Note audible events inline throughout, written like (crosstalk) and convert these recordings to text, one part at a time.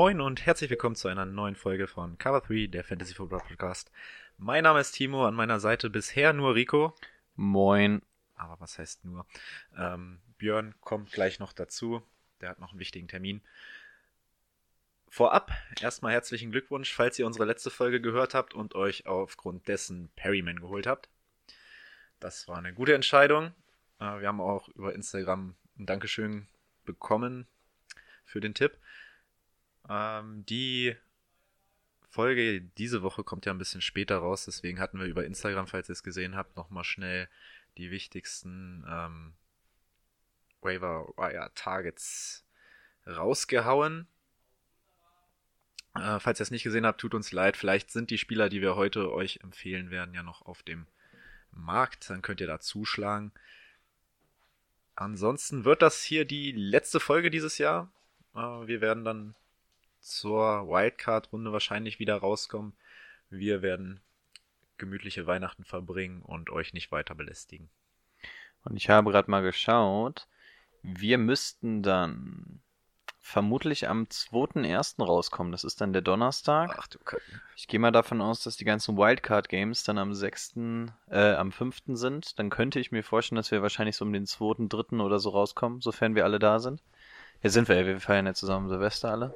Moin und herzlich willkommen zu einer neuen Folge von Cover 3, der Fantasy Football Podcast. Mein Name ist Timo, an meiner Seite bisher nur Rico. Moin. Aber was heißt nur? Ähm, Björn kommt gleich noch dazu. Der hat noch einen wichtigen Termin. Vorab erstmal herzlichen Glückwunsch, falls ihr unsere letzte Folge gehört habt und euch aufgrund dessen Perryman geholt habt. Das war eine gute Entscheidung. Äh, wir haben auch über Instagram ein Dankeschön bekommen für den Tipp. Ähm, die Folge diese Woche kommt ja ein bisschen später raus, deswegen hatten wir über Instagram, falls ihr es gesehen habt, nochmal schnell die wichtigsten ähm, Waiver Wire Targets rausgehauen. Äh, falls ihr es nicht gesehen habt, tut uns leid. Vielleicht sind die Spieler, die wir heute euch empfehlen werden, ja noch auf dem Markt. Dann könnt ihr da zuschlagen. Ansonsten wird das hier die letzte Folge dieses Jahr. Äh, wir werden dann zur Wildcard-Runde wahrscheinlich wieder rauskommen. Wir werden gemütliche Weihnachten verbringen und euch nicht weiter belästigen. Und ich habe gerade mal geschaut. Wir müssten dann vermutlich am 2.1. rauskommen. Das ist dann der Donnerstag. Ach du Kacke. Ich gehe mal davon aus, dass die ganzen Wildcard-Games dann am 6., äh, am 5. sind. Dann könnte ich mir vorstellen, dass wir wahrscheinlich so um den 2., 3. oder so rauskommen, sofern wir alle da sind. Jetzt sind wir ja, wir feiern ja zusammen Silvester alle.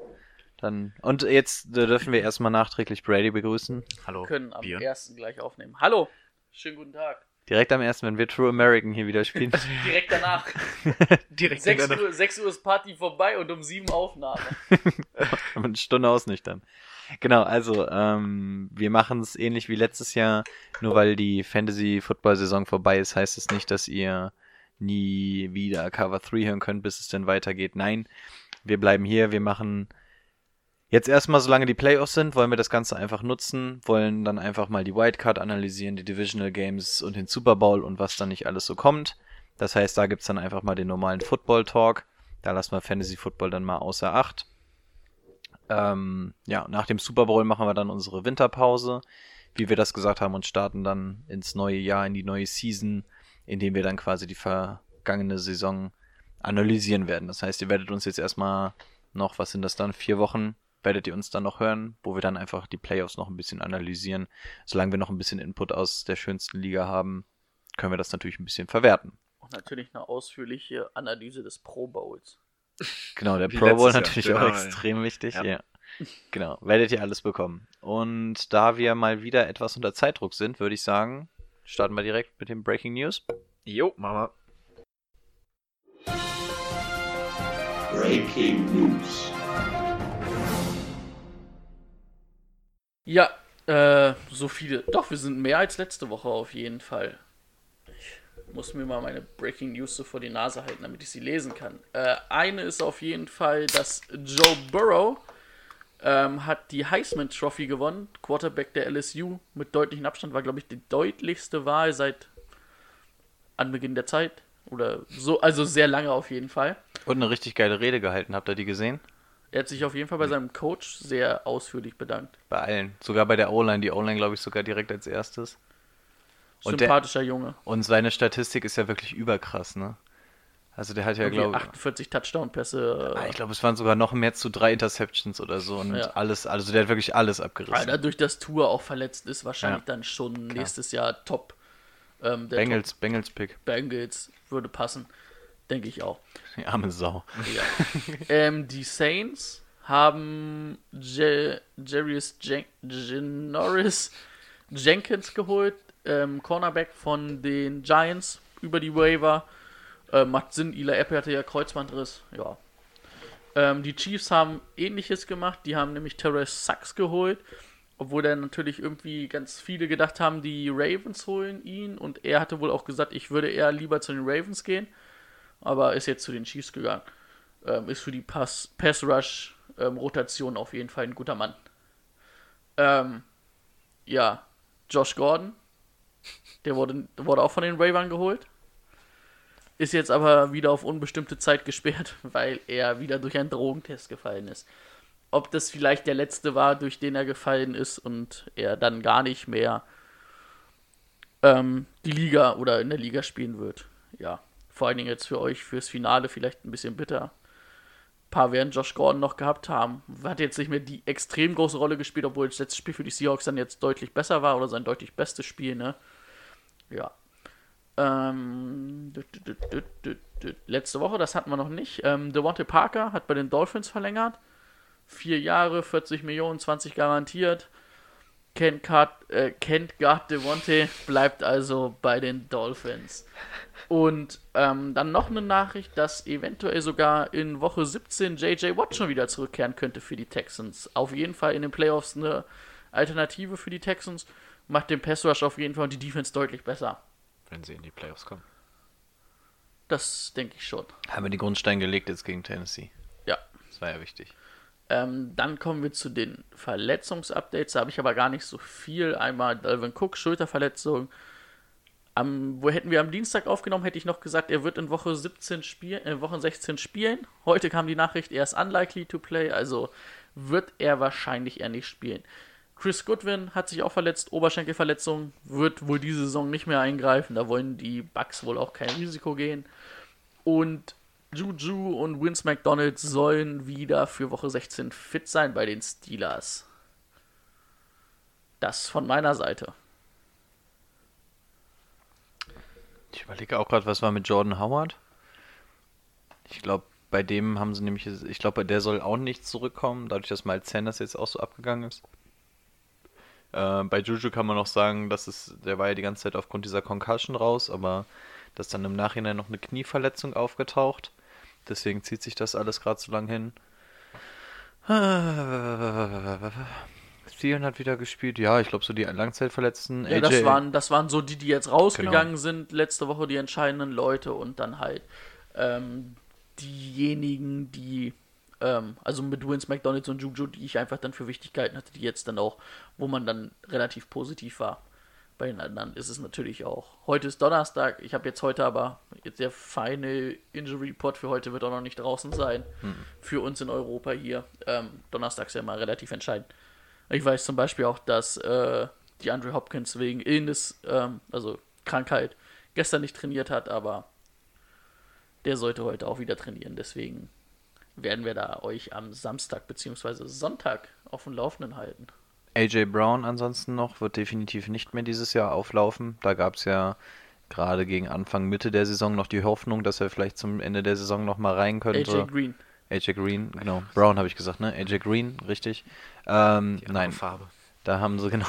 Dann, und jetzt dürfen wir erstmal nachträglich Brady begrüßen. Hallo. können am Björn. ersten gleich aufnehmen. Hallo, schönen guten Tag. Direkt am ersten, wenn wir True American hier wieder spielen. (laughs) Direkt danach. (laughs) Direkt 6 hintereinander. Uhr, 6 Uhr ist Party vorbei und um 7 Aufnahme. (laughs) eine Stunde ausnüchtern. Genau, also ähm, wir machen es ähnlich wie letztes Jahr. Nur weil die Fantasy-Football-Saison vorbei ist, heißt es nicht, dass ihr nie wieder Cover 3 hören könnt, bis es denn weitergeht. Nein, wir bleiben hier, wir machen jetzt erstmal, solange die Playoffs sind, wollen wir das Ganze einfach nutzen, wollen dann einfach mal die Wildcard analysieren, die Divisional Games und den Super Bowl und was dann nicht alles so kommt. Das heißt, da gibt's dann einfach mal den normalen Football-Talk. Da lassen wir Fantasy Football dann mal außer Acht. Ähm, ja, nach dem Super Bowl machen wir dann unsere Winterpause, wie wir das gesagt haben, und starten dann ins neue Jahr, in die neue Season, indem wir dann quasi die vergangene Saison analysieren werden. Das heißt, ihr werdet uns jetzt erstmal noch, was sind das dann, vier Wochen, werdet ihr uns dann noch hören, wo wir dann einfach die Playoffs noch ein bisschen analysieren. Solange wir noch ein bisschen Input aus der schönsten Liga haben, können wir das natürlich ein bisschen verwerten. Und natürlich eine ausführliche Analyse des Pro Bowls. (laughs) Genau, der Wie Pro Bowl Jahr, natürlich genau, auch ja. extrem wichtig. Ja. Ja. Genau, werdet ihr alles bekommen. Und da wir mal wieder etwas unter Zeitdruck sind, würde ich sagen, starten wir direkt mit den Breaking News. Jo, Mama. Breaking News. Ja, äh, so viele. Doch, wir sind mehr als letzte Woche auf jeden Fall. Ich muss mir mal meine Breaking News so vor die Nase halten, damit ich sie lesen kann. Äh, eine ist auf jeden Fall, dass Joe Burrow ähm, hat die Heisman Trophy gewonnen. Quarterback der LSU mit deutlichem Abstand war, glaube ich, die deutlichste Wahl seit Anbeginn der Zeit. Oder so, also sehr lange auf jeden Fall. Und eine richtig geile Rede gehalten, habt ihr die gesehen? Er hat sich auf jeden Fall bei seinem Coach sehr ausführlich bedankt. Bei allen. Sogar bei der O-Line. Die O-Line, glaube ich, sogar direkt als erstes. Und der- Sympathischer Junge. Und seine Statistik ist ja wirklich überkrass, ne? Also der hat ja, glaube 48 Touchdown-Pässe. ich, glaube, es waren sogar noch mehr zu drei Interceptions oder so. Und Ja. alles, also der hat wirklich alles abgerissen. Weil dadurch, dass Tour auch verletzt ist, wahrscheinlich Ja. dann schon nächstes Jahr top. Ähm, der Bengals, Bengals Pick. Top Bengals würde passen. Denke ich auch. Die arme Sau. Ja. ähm, die Saints haben Je Jarius Jen Janoris Jenkins geholt, ähm, Cornerback von den Giants über die Waiver. Äh, macht Sinn, Eli Apple hatte ja Kreuzbandriss. Ja. Ähm, die Chiefs haben ähnliches gemacht. Die haben nämlich Terrence Sachs geholt. Obwohl dann natürlich irgendwie ganz viele gedacht haben, die Ravens holen ihn. Und er hatte wohl auch gesagt, ich würde eher lieber zu den Ravens gehen. Aber ist jetzt zu den Chiefs gegangen. Ähm, ist für die Pass, Pass äh, ähm, auf jeden Fall ein guter Mann. Ähm, ja, Josh Gordon, der wurde, wurde auch von den Ravens geholt. Ist jetzt aber wieder auf unbestimmte Zeit gesperrt, (laughs) weil er wieder durch einen Drogentest gefallen ist. Ob das vielleicht der letzte war, durch den er gefallen ist und er dann gar nicht mehr ähm, die Liga oder in der Liga spielen wird. Ja, vor allen Dingen jetzt für euch fürs Finale vielleicht ein bisschen bitter. Ein paar werden Josh Gordon noch gehabt haben. Hat jetzt nicht mehr die extrem große Rolle gespielt, obwohl das letzte Spiel für die Seahawks dann jetzt deutlich besser war oder sein deutlich bestes Spiel, ne? Ja. Ähm, letzte Woche, das hatten wir noch nicht. Ähm, Devontae Parker hat bei den Dolphins verlängert. Vier Jahre, 40 Millionen, 20 garantiert. Kent, Card, äh, Kent Guard Devontae bleibt also bei den Dolphins. Und ähm, dann noch eine Nachricht, dass eventuell sogar in Woche 17 JJ Watt schon wieder zurückkehren könnte für die Texans. Auf jeden Fall in den Playoffs eine Alternative für die Texans. Macht den Pass Rush auf jeden Fall und die Defense deutlich besser. Wenn sie in die Playoffs kommen. Das denke ich schon. Haben wir die Grundsteine gelegt jetzt gegen Tennessee. Ja. Das war ja wichtig. Ähm, dann kommen wir zu den Verletzungsupdates. Da habe ich aber gar nicht so viel. Einmal Dalvin Cook, Schulterverletzung. Am, wo hätten wir am Dienstag aufgenommen, hätte ich noch gesagt, er wird in Woche 17 spielen, äh, Woche 16 spielen. Heute kam die Nachricht, er ist unlikely to play, also wird er wahrscheinlich eher nicht spielen. Chris Goodwin hat sich auch verletzt, Oberschenkelverletzung, wird wohl diese Saison nicht mehr eingreifen. Da wollen die Bucks wohl auch kein Risiko gehen. Und Juju und Vince McDonald sollen wieder für Woche 16 fit sein bei den Steelers. Das von meiner Seite. Ich überlege auch gerade, was war mit Jordan Howard? Ich glaube, bei dem haben sie nämlich, ich glaube, der soll auch nicht zurückkommen, dadurch, dass Miles Sanders jetzt auch so abgegangen ist. Äh, bei Juju kann man noch sagen, dass es, der war ja die ganze Zeit aufgrund dieser Concussion raus, aber dass dann im Nachhinein noch eine Knieverletzung aufgetaucht. Deswegen zieht sich das alles gerade so lang hin. Steven hat wieder gespielt. Ja, ich glaube so die Langzeitverletzten. Ja, AJ, das waren, das waren so die, die jetzt rausgegangen Genau. sind, letzte Woche die entscheidenden Leute und dann halt ähm, diejenigen, die, ähm, also mit Vince McDonalds und Juju, die ich einfach dann für Wichtigkeiten hatte, die jetzt dann auch, wo man dann relativ positiv war. Bei den anderen ist es natürlich auch. Heute ist Donnerstag, ich habe jetzt heute aber, jetzt der feine Injury Report für heute wird auch noch nicht draußen sein. Für uns in Europa hier. Ähm, Donnerstag ist ja mal relativ entscheidend. Ich weiß zum Beispiel auch, dass äh, die Andre Hopkins wegen Illness, ähm, also Krankheit, gestern nicht trainiert hat, aber der sollte heute auch wieder trainieren. Deswegen werden wir da euch am Samstag bzw. Sonntag auf dem Laufenden halten. AJ Brown ansonsten noch wird definitiv nicht mehr dieses Jahr auflaufen. Da gab es ja gerade gegen Anfang, Mitte der Saison noch die Hoffnung, dass er vielleicht zum Ende der Saison noch mal rein könnte. AJ Green. AJ Green, genau. Brown habe ich gesagt, ne? AJ Green, richtig. Ähm, Die nein, Farbe. da haben sie (laughs) genau.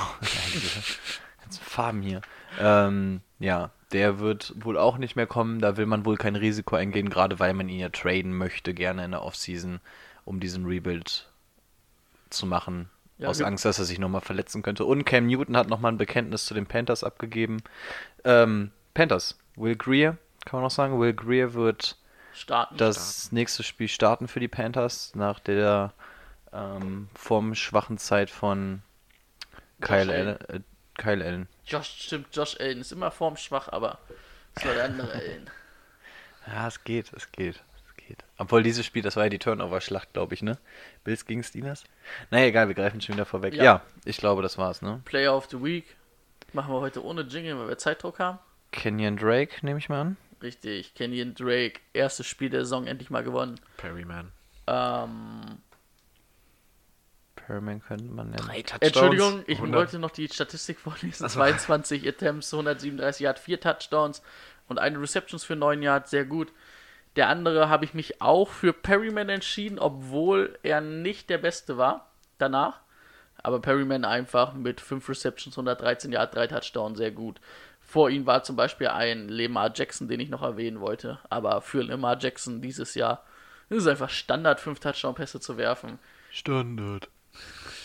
Ganze Farben hier. Ähm, ja, der wird wohl auch nicht mehr kommen. Da will man wohl kein Risiko eingehen, gerade weil man ihn ja traden möchte, gerne in der Offseason, um diesen Rebuild zu machen. Ja, aus Angst, dass er sich nochmal verletzen könnte. Und Cam Newton hat nochmal ein Bekenntnis zu den Panthers abgegeben. Ähm, Panthers, Will Greer, kann man noch sagen. Will Greer wird Starten. das nächste Spiel starten für die Panthers nach der ähm, vom schwachen Zeit von Kyle Josh Allen. Äh, Kyle Allen. Josh, stimmt, Josh Allen ist immer formschwach, aber das war der andere Allen. (laughs) Ja, es geht, es geht, es geht. Obwohl dieses Spiel, das war ja die Turnover-Schlacht, glaube ich, ne? Bills gegen Steelers? Naja, egal, wir greifen schon wieder vorweg. Ja. Ja. ich glaube, das war's, ne? Player of the Week machen wir heute ohne Jingle, weil wir Zeitdruck haben. Kenyon Drake, nehme ich mal an. Richtig, Kenyon Drake, erstes Spiel der Saison endlich mal gewonnen. Perryman. Ähm, Perman könnte man nennen. Drei Touchdowns. Entschuldigung, ich 100. wollte noch die Statistik vorlesen. Ach so. 22 Attempts, 137 Yards, 4 Touchdowns und eine Receptions für 9 Yards, sehr gut. Der andere habe ich mich auch für Perryman entschieden, obwohl er nicht der Beste war danach. Aber Perryman einfach mit 5 Receptions, 113 Yards, 3 Touchdowns, sehr gut. Vor ihm war zum Beispiel ein Lemar Jackson, den ich noch erwähnen wollte. Aber für Lemar Jackson dieses Jahr ist es einfach Standard, 5 Touchdown-Pässe zu werfen. Standard.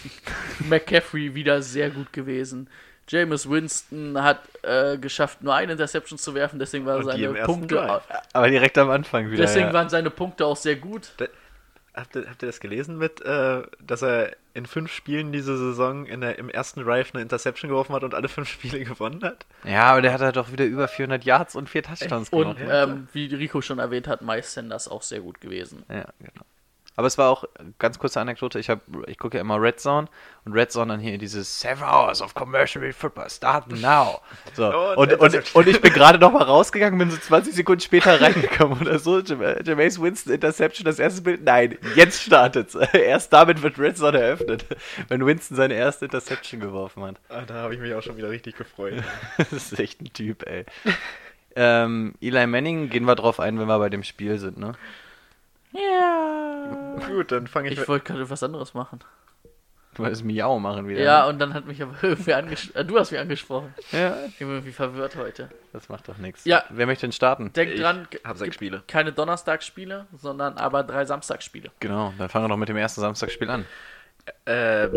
(laughs) McCaffrey wieder sehr gut gewesen. Jameis Winston hat äh, geschafft, nur eine Interception zu werfen, deswegen waren Und seine Punkte. Drive. Aber direkt am Anfang wieder. Deswegen ja. waren seine Punkte auch sehr gut. habt ihr, habt ihr das gelesen mit, äh, dass er in fünf Spielen diese Saison in der, im ersten Drive eine Interception geworfen hat und alle fünf Spiele (laughs) gewonnen hat? Ja, aber der hat halt doch wieder über 400 Yards und vier Touchdowns Und gemacht. ähm, wie Rico schon erwähnt hat, Miles Sanders auch sehr gut gewesen. Ja, genau. Aber es war auch, ganz kurze Anekdote, ich, hab, ich gucke ja immer Red Zone und Red Zone dann hier dieses Seven Hours of Commercial Football, start now. So. Und Und, und, Interception. und ich bin gerade noch mal rausgegangen, bin so 20 Sekunden später reingekommen oder so. Jam- Jameis Winston Interception, das erste Bild. Nein, jetzt startet's. (laughs) Erst damit wird Red Zone eröffnet, (laughs) wenn Winston seine erste Interception geworfen hat. Ah, da habe ich mich auch schon wieder richtig gefreut. (laughs) Das ist echt ein Typ, ey. Ähm, Eli Manning, gehen wir drauf ein, wenn wir bei dem Spiel sind, ne? Ja. Gut, dann fange ich, Ich wollte gerade was anderes machen. Du wolltest Miau machen wieder. Ja, ne? und dann hat mich aber (laughs) irgendwie angesprochen. Äh, du hast mich angesprochen. ja, Ich bin irgendwie verwirrt heute. das macht doch nichts. Ja. Wer möchte denn starten? Denk Ich dran, hab sechs Spiele. keine Donnerstagsspiele, sondern aber drei Samstagsspiele. Genau, dann fangen wir doch mit dem ersten Samstagsspiel an. Äh,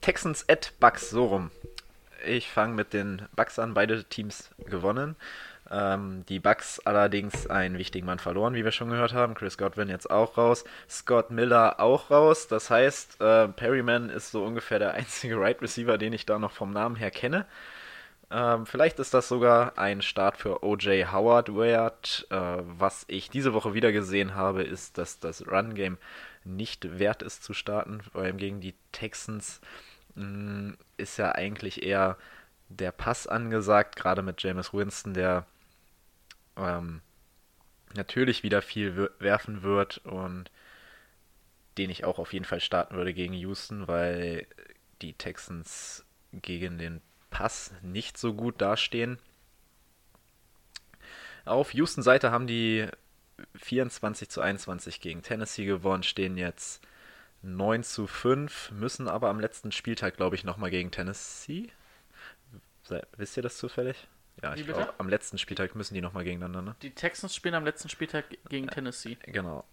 Texans at Bucks, so rum. Ich fange mit den Bucks an, beide Teams gewonnen. Ähm, die Bucks allerdings einen wichtigen Mann verloren, wie wir schon gehört haben. Chris Godwin jetzt auch raus. Scott Miller auch raus. Das heißt, äh, Perryman ist so ungefähr der (laughs) einzige Right Receiver, den ich da noch vom Namen her kenne. Ähm, vielleicht ist das sogar ein Start für OJ Howard wert. Äh, was ich diese Woche wieder gesehen habe, ist, dass das Run-Game nicht wert ist zu starten, weil gegen die Texans mh, ist ja eigentlich eher der Pass angesagt, gerade mit Jameis Winston, der ähm, natürlich wieder viel werfen wird und den ich auch auf jeden Fall starten würde gegen Houston, weil die Texans gegen den Pass nicht so gut dastehen. Auf Houston Seite haben die 24 zu 21 gegen Tennessee gewonnen, stehen jetzt 9 zu 5, müssen aber am letzten Spieltag, glaube ich, nochmal gegen Tennessee. Se- Wisst ihr das zufällig? Ja, ich glaube, am letzten Spieltag müssen die nochmal gegeneinander, ne? Die Texans spielen am letzten Spieltag gegen Tennessee. Genau.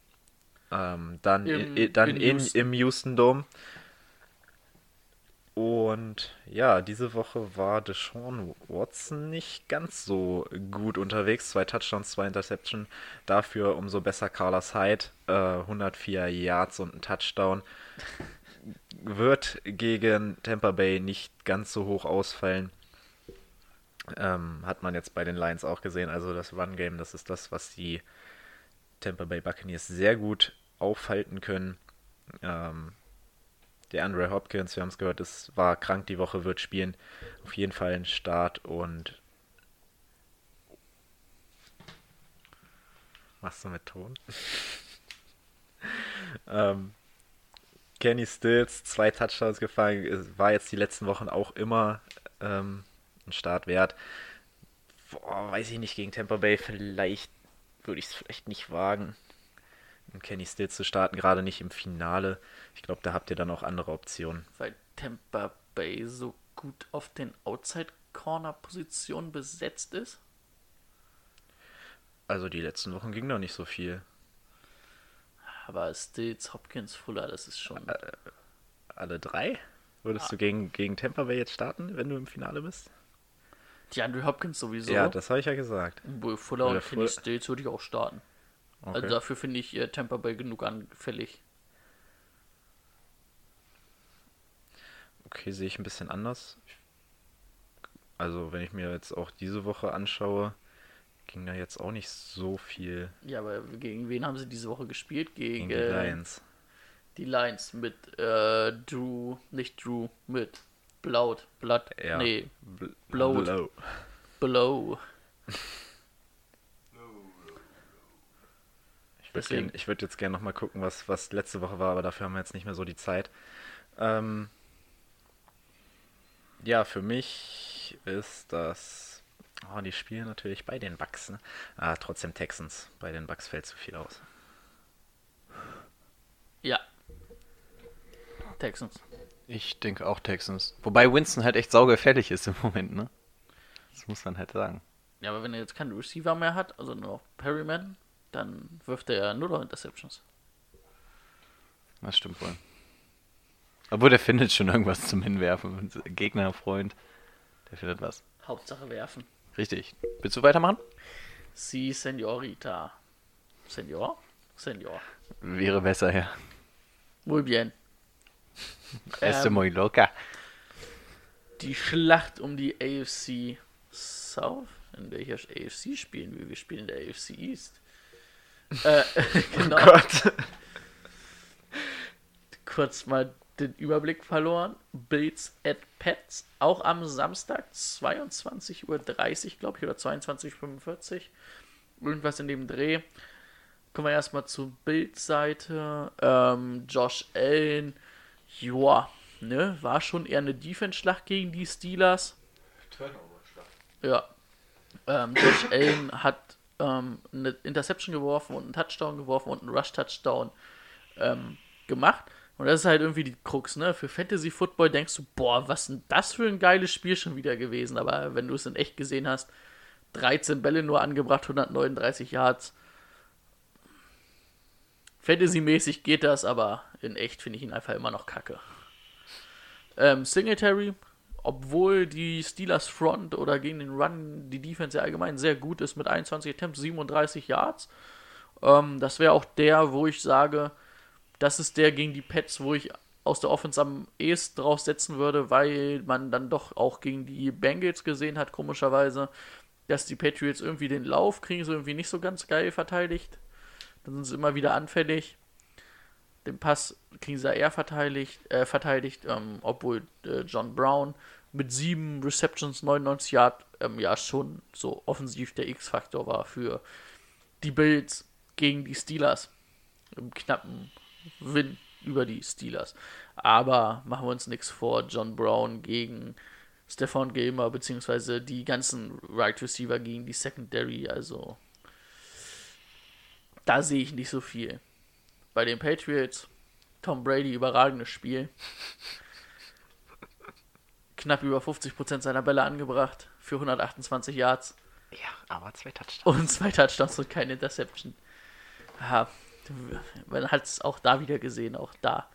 Ähm, dann Im- i- dann in in, Houston. im Houston Dome. Und ja, diese Woche war Deshaun Watson nicht ganz so gut unterwegs. Zwei Touchdowns, zwei Interception. Dafür umso besser Carlos Hyde. Äh, 104 Yards und ein Touchdown. Wird gegen Tampa Bay nicht ganz so hoch ausfallen. Ähm, hat man jetzt bei den Lions auch gesehen. Also das Run-Game, das ist das, was die Tampa Bay Buccaneers sehr gut aufhalten können. Ähm, der Andre Hopkins, wir haben es gehört, ist, war krank die Woche, wird spielen. Auf jeden Fall ein Start und. Machst du mit Ton? (laughs) ähm, Kenny Stills, zwei Touchdowns gefallen, es war jetzt die letzten Wochen auch immer ähm, ein Start wert. Boah, weiß ich nicht, gegen Tampa Bay vielleicht würde ich es vielleicht nicht wagen, einen Kenny Stills zu starten, gerade nicht im Finale. Ich glaube, da habt ihr dann auch andere Optionen. Weil Tampa Bay so gut auf den Outside-Corner-Positionen besetzt ist. Also die letzten Wochen ging da nicht so viel. Aber Stills, Hopkins, Fuller, das ist schon. Alle drei? Würdest du gegen, gegen Tampa Bay jetzt starten, wenn du im Finale bist? Die Andrew Hopkins sowieso. Ja, das habe ich ja gesagt. Obwohl Fuller und Kenny Fuller- Stills würde ich auch starten. Okay. Also dafür finde ich äh, Tampa Bay genug anfällig. Okay, sehe ich ein bisschen anders. Also, wenn ich mir jetzt auch diese Woche anschaue, ging da jetzt auch nicht so viel Ja, aber gegen wen haben sie diese Woche gespielt? Gegen, gegen die äh, Lions. die Lions mit äh, Drew, nicht Drew, mit Blood, Blood, Ja. nee, Bl- Bloat. Blow. Blow. (laughs) Ich würde gern- würd jetzt gerne nochmal gucken, was, was letzte Woche war, aber dafür haben wir jetzt nicht mehr so die Zeit. Ähm, ja, für mich ist das. Oh, die spielen natürlich bei den Bucks. Ne? Ah, trotzdem Texans. Bei den Bucks fällt zu viel aus. Ja. Texans. Ich denke auch Texans. Wobei Winston halt echt saugefährlich ist im Moment, ne? Das muss man halt sagen. Ja, aber wenn er jetzt keinen Receiver mehr hat, also nur noch Perryman, dann wirft er ja nur noch Interceptions. Das stimmt wohl. Obwohl, der findet schon irgendwas zum Hinwerfen. Gegner, Freund, der findet was. Hauptsache werfen. Richtig. Willst du weitermachen? Si, Senorita. Senor? Senor. Wäre besser, ja. Muy bien. (laughs) Este Ähm, muy loca. die Schlacht um die AFC South. In welcher AFC spielen wir? Wir spielen in der AFC East. äh, (laughs) genau. Gott. (laughs) Kurz mal den Überblick verloren. Bills at Pets. Auch am Samstag 22.30 Uhr, glaube ich, oder 22.45 Uhr. Irgendwas in dem Dreh. Kommen wir erstmal zur Bild-Seite. Ähm, Josh Allen, joa, ne, war schon eher eine Defense-Schlacht gegen die Steelers. Ja. Ähm, Josh Allen hat ähm, eine Interception geworfen und einen Touchdown geworfen und einen Rush-Touchdown ähm, gemacht. Und das ist halt irgendwie die Krux, ne? Für Fantasy Football denkst du, boah, was denn das für ein geiles Spiel schon wieder gewesen. Aber wenn du es in echt gesehen hast, 13 Bälle nur angebracht, 139 Yards. Fantasy-mäßig geht das, aber in echt finde ich ihn einfach immer noch kacke. Ähm, Singletary, obwohl die Steelers Front oder gegen den Run die Defense ja allgemein sehr gut ist mit 21 Attempts, 37 Yards. Ähm, das wäre auch der, wo ich sage, das ist der gegen die Pets, wo ich aus der Offense am ehesten drauf setzen würde, weil man dann doch auch gegen die Bengals gesehen hat, komischerweise, dass die Patriots irgendwie den Lauf kriegen, so irgendwie nicht so ganz geil verteidigt. Dann sind sie immer wieder anfällig. Den Pass kriegen sie eher verteidigt, äh, verteidigt ähm, obwohl äh, John Brown mit sieben Receptions, 99 Yard, ähm, ja schon so offensiv der X-Faktor war für die Bills gegen die Steelers. Im knappen Win über die Steelers. Aber machen wir uns nichts vor, John Brown gegen Stefan Gilmer, beziehungsweise die ganzen Right Receiver gegen die Secondary, also da sehe ich nicht so viel. Bei den Patriots, Tom Brady, überragendes Spiel. Knapp über 50% seiner Bälle angebracht für 128 Yards Ja, aber zwei Touchdowns. und zwei Touchdowns und keine Interception. Ja, man hat es auch da wieder gesehen, auch da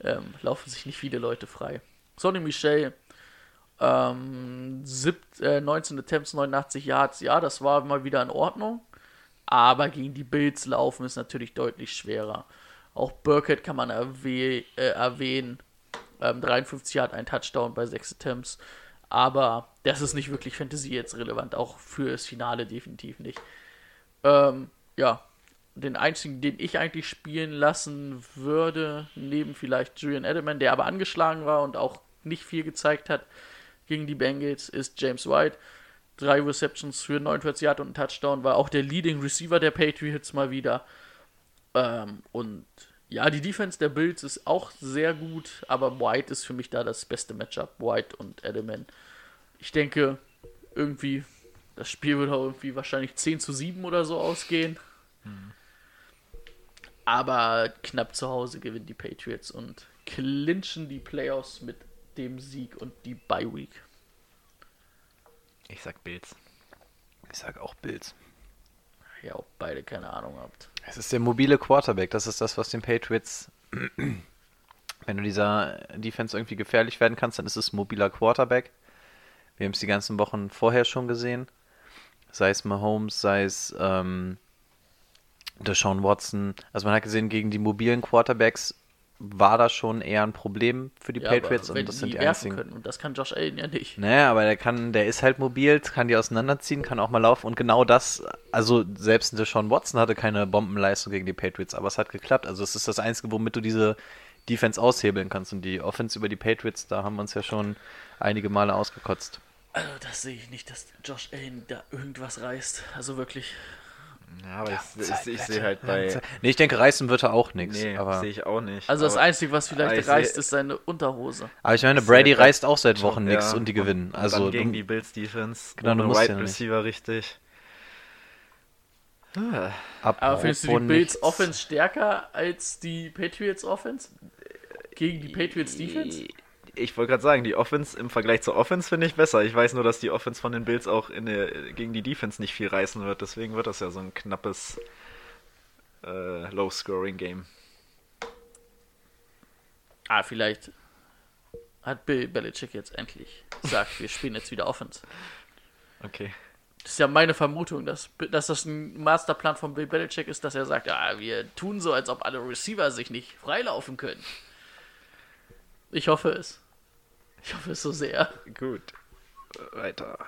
ähm, laufen sich nicht viele Leute frei. Sonny Michel, ähm, sieb, äh, 19 Attempts, 89 Yards, ja, das war mal wieder in Ordnung. Aber gegen die Bills laufen ist natürlich deutlich schwerer. Auch Burkett kann man erwäh äh, erwähnen. Ähm, 53 Yard, ein Touchdown bei 6 Attempts. Aber das ist nicht wirklich Fantasy jetzt relevant, auch für das Finale definitiv nicht. Ähm, ja, den einzigen, den ich eigentlich spielen lassen würde, neben vielleicht Julian Edelman, der aber angeschlagen war und auch nicht viel gezeigt hat gegen die Bengals, ist James White. Drei Receptions für 49 Yard und ein Touchdown, war auch der Leading Receiver der Patriots mal wieder. Ähm, und ja, die Defense der Bills ist auch sehr gut, aber White ist für mich da das beste Matchup. White und Edelman. Ich denke, irgendwie, das Spiel wird auch irgendwie wahrscheinlich 10 zu 7 oder so ausgehen. Aber knapp zu Hause gewinnen die Patriots und clinchen die Playoffs mit dem Sieg und die Bye Week. Ich sag Bills. Ich sag auch Bills. Ja, ob beide keine Ahnung habt. Es ist der mobile Quarterback. Das ist das, was den Patriots. (clears throat) Wenn du dieser Defense irgendwie gefährlich werden kannst, dann ist es mobiler Quarterback. Wir haben es die ganzen Wochen vorher schon gesehen. Sei es Mahomes, sei es ähm, Deshaun Watson. Also man hat gesehen, gegen die mobilen Quarterbacks war das schon eher ein Problem für die Ja, Patriots und das sind die einzigen. können. Und das kann Josh Allen ja nicht. Naja, aber der kann, der ist halt mobil, kann die auseinanderziehen, kann auch mal laufen und genau das, also selbst der Sean Watson hatte keine Bombenleistung gegen die Patriots, aber es hat geklappt. Also es ist das Einzige, womit du diese Defense aushebeln kannst und die Offense über die Patriots, da haben wir uns ja schon einige Male ausgekotzt. Also, das sehe ich nicht, dass Josh Allen da irgendwas reißt. Also wirklich. Ja, aber ich, ich, ich sehe halt bei. Nee, ich denke, reißen wird er auch nichts. Nee, aber, sehe ich auch nicht. Also, das Einzige, was vielleicht ich reißt, ist seine Unterhose. aber ich meine, Brady reißt auch seit Wochen Ja, nichts und die gewinnen. Und Also dann gegen du- die Bills Defense. Genau, du musst Wide ja nicht. Receiver richtig. Ah, Aber findest du die Bills. Offense stärker als die Patriots Offense? Gegen die Patriots Defense? Ich wollte gerade sagen, die Offense im Vergleich zur Offense finde ich besser. Ich weiß nur, dass die Offense von den Bills auch in der, gegen die Defense nicht viel reißen wird. Deswegen wird das ja so ein knappes äh, Low-Scoring-Game. Ah, vielleicht hat Bill Belichick jetzt endlich gesagt, wir spielen jetzt wieder Offense. (laughs) Okay. Das ist ja meine Vermutung, dass, dass das ein Masterplan von Bill Belichick ist, dass er sagt, ah, wir tun so, als ob alle Receiver sich nicht freilaufen können. Ich hoffe es. Ich hoffe es so sehr. Gut. Weiter.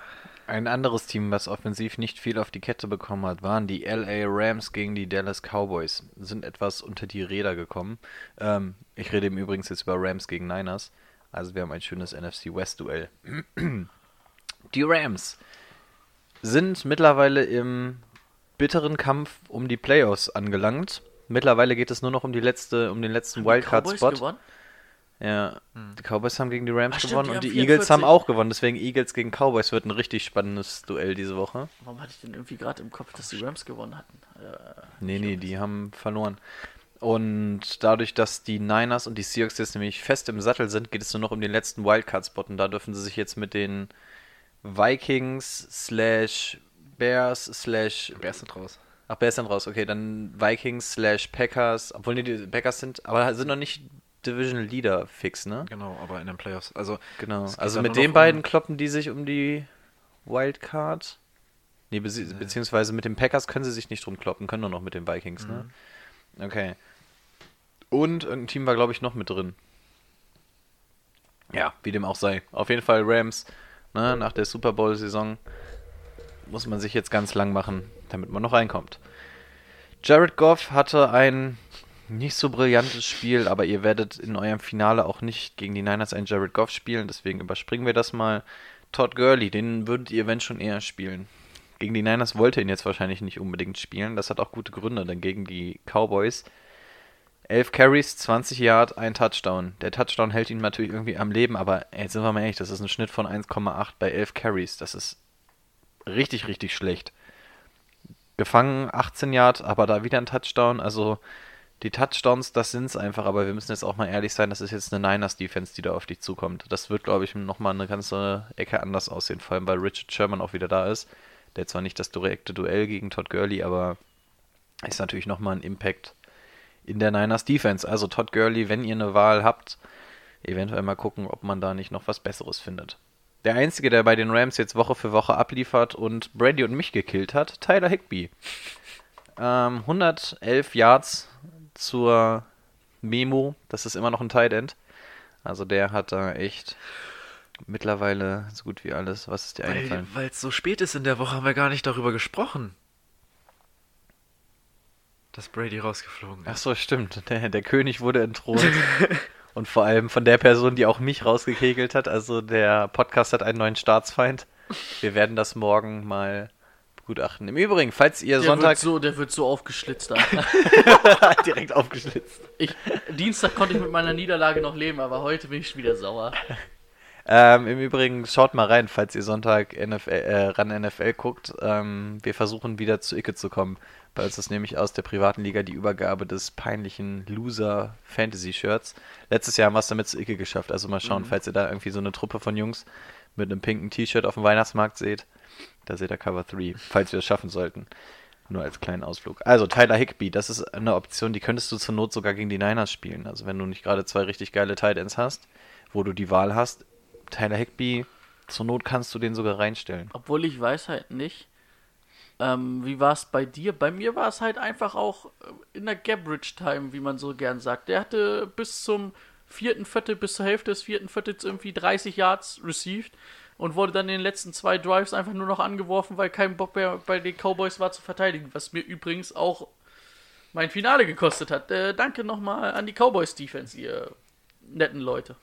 Ein anderes Team, was offensiv nicht viel auf die Kette bekommen hat, waren die LA Rams gegen die Dallas Cowboys. Sind etwas unter die Räder gekommen. Ähm, ich rede im Übrigen jetzt über Rams gegen Niners. Also wir haben ein schönes NFC West Duell. (clears throat) Die Rams sind mittlerweile im bitteren Kampf um die Playoffs angelangt. Mittlerweile geht es nur noch um die letzte, um den letzten Wildcard-Spot. Ja, die Cowboys haben gegen die Rams Ach, stimmt, gewonnen die und die 44. Eagles haben auch gewonnen. Deswegen Eagles gegen Cowboys wird ein richtig spannendes Duell diese Woche. Warum hatte ich denn irgendwie gerade im Kopf, dass die Rams gewonnen hatten? Äh, Nee, nee, die haben verloren. Und dadurch, dass die Niners und die Seahawks jetzt nämlich fest im Sattel sind, geht es nur noch um den letzten Wildcard-Spot. Und da dürfen sie sich jetzt mit den Vikings slash Bears slash... Ist denn raus? Ach, Bears sind raus. Okay, dann Vikings slash Packers, obwohl die die Packers sind, aber sind noch nicht Division Leader fix, ne? Genau, aber in den Playoffs. Also, Genau. Also mit den beiden um- kloppen die sich um die Wildcard. Nee, bezieh- beziehungsweise mit den Packers können sie sich nicht drum kloppen, können nur noch mit den Vikings, ne? Okay. Und irgendein Team war, glaube ich, noch mit drin. Ja, wie dem auch sei. Auf jeden Fall Rams, ne, nach der Super Bowl-Saison muss man sich jetzt ganz lang machen, damit man noch reinkommt. Jared Goff hatte ein nicht so brillantes Spiel, aber ihr werdet in eurem Finale auch nicht gegen die Niners einen Jared Goff spielen, deswegen überspringen wir das mal. Todd Gurley, den würdet ihr, wenn schon, eher spielen. Gegen die Niners wollte ihn jetzt wahrscheinlich nicht unbedingt spielen. Das hat auch gute Gründe, denn gegen die Cowboys 11 Carries, 20 Yard, ein Touchdown. Der Touchdown hält ihn natürlich irgendwie am Leben, aber jetzt sind wir mal ehrlich, das ist ein Schnitt von 1,8 bei 11 Carries. Das ist richtig, richtig schlecht. Gefangen 18 Yard, aber da wieder ein Touchdown. Also die Touchdowns, das sind's einfach, aber wir müssen jetzt auch mal ehrlich sein, das ist jetzt eine Niners-Defense, die da auf dich zukommt. Das wird, glaube ich, nochmal eine ganze Ecke anders aussehen, vor allem weil Richard Sherman auch wieder da ist. Der zwar nicht das direkte Duell gegen Todd Gurley, aber ist natürlich nochmal ein Impact in der Niners Defense. Also Todd Gurley, wenn ihr eine Wahl habt, eventuell mal gucken, ob man da nicht noch was Besseres findet. Der Einzige, der bei den Rams jetzt Woche für Woche abliefert und Brady und mich gekillt hat, Tyler Higby. Ähm, 111 Yards zur Memo, das ist immer noch ein Tight End. Also der hat da echt mittlerweile so gut wie alles. Was ist dir eingefallen? weil es so spät ist in der Woche, haben wir gar nicht darüber gesprochen. Dass Brady rausgeflogen Ach ist. so, stimmt. Der, der König wurde entthront. (laughs) Und vor allem von der Person, die auch mich rausgekegelt hat. Also der Podcast hat einen neuen Staatsfeind. Wir werden das morgen mal begutachten. Im Übrigen, falls ihr der, Sonntag wird so, der wird so aufgeschlitzt. (laughs) direkt aufgeschlitzt. ich, Dienstag konnte ich mit meiner Niederlage noch leben, aber heute bin ich wieder sauer. Ähm, Im Übrigen, schaut mal rein, falls ihr Sonntag NFL, äh, ran NFL guckt. Ähm, wir versuchen wieder zu Icke zu kommen. Bei uns ist nämlich aus der privaten Liga die Übergabe des peinlichen Loser Fantasy Shirts. Letztes Jahr haben wir es damit zu Icke geschafft. Also mal schauen, falls ihr da irgendwie so eine Truppe von Jungs mit einem pinken T-Shirt auf dem Weihnachtsmarkt seht. Da seht ihr Cover 3, falls wir es schaffen sollten. Nur als kleinen Ausflug. Also Tyler Higby, das ist eine Option, die könntest du zur Not sogar gegen die Niners spielen. Also wenn du nicht gerade zwei richtig geile Tight Ends hast, wo du die Wahl hast, Tyler Higby, zur Not kannst du den sogar reinstellen. Obwohl ich weiß halt nicht, ähm, wie war es bei dir? Bei mir war es halt einfach auch äh, in der Gabbridge Time, wie man so gern sagt. Der hatte bis zum vierten Viertel, bis zur Hälfte des vierten Viertels irgendwie 30 Yards received und wurde dann in den letzten zwei Drives einfach nur noch angeworfen, weil kein Bock mehr bei den Cowboys war zu verteidigen. Was mir übrigens auch mein Finale gekostet hat. Äh, danke nochmal an die Cowboys Defense, ihr netten Leute.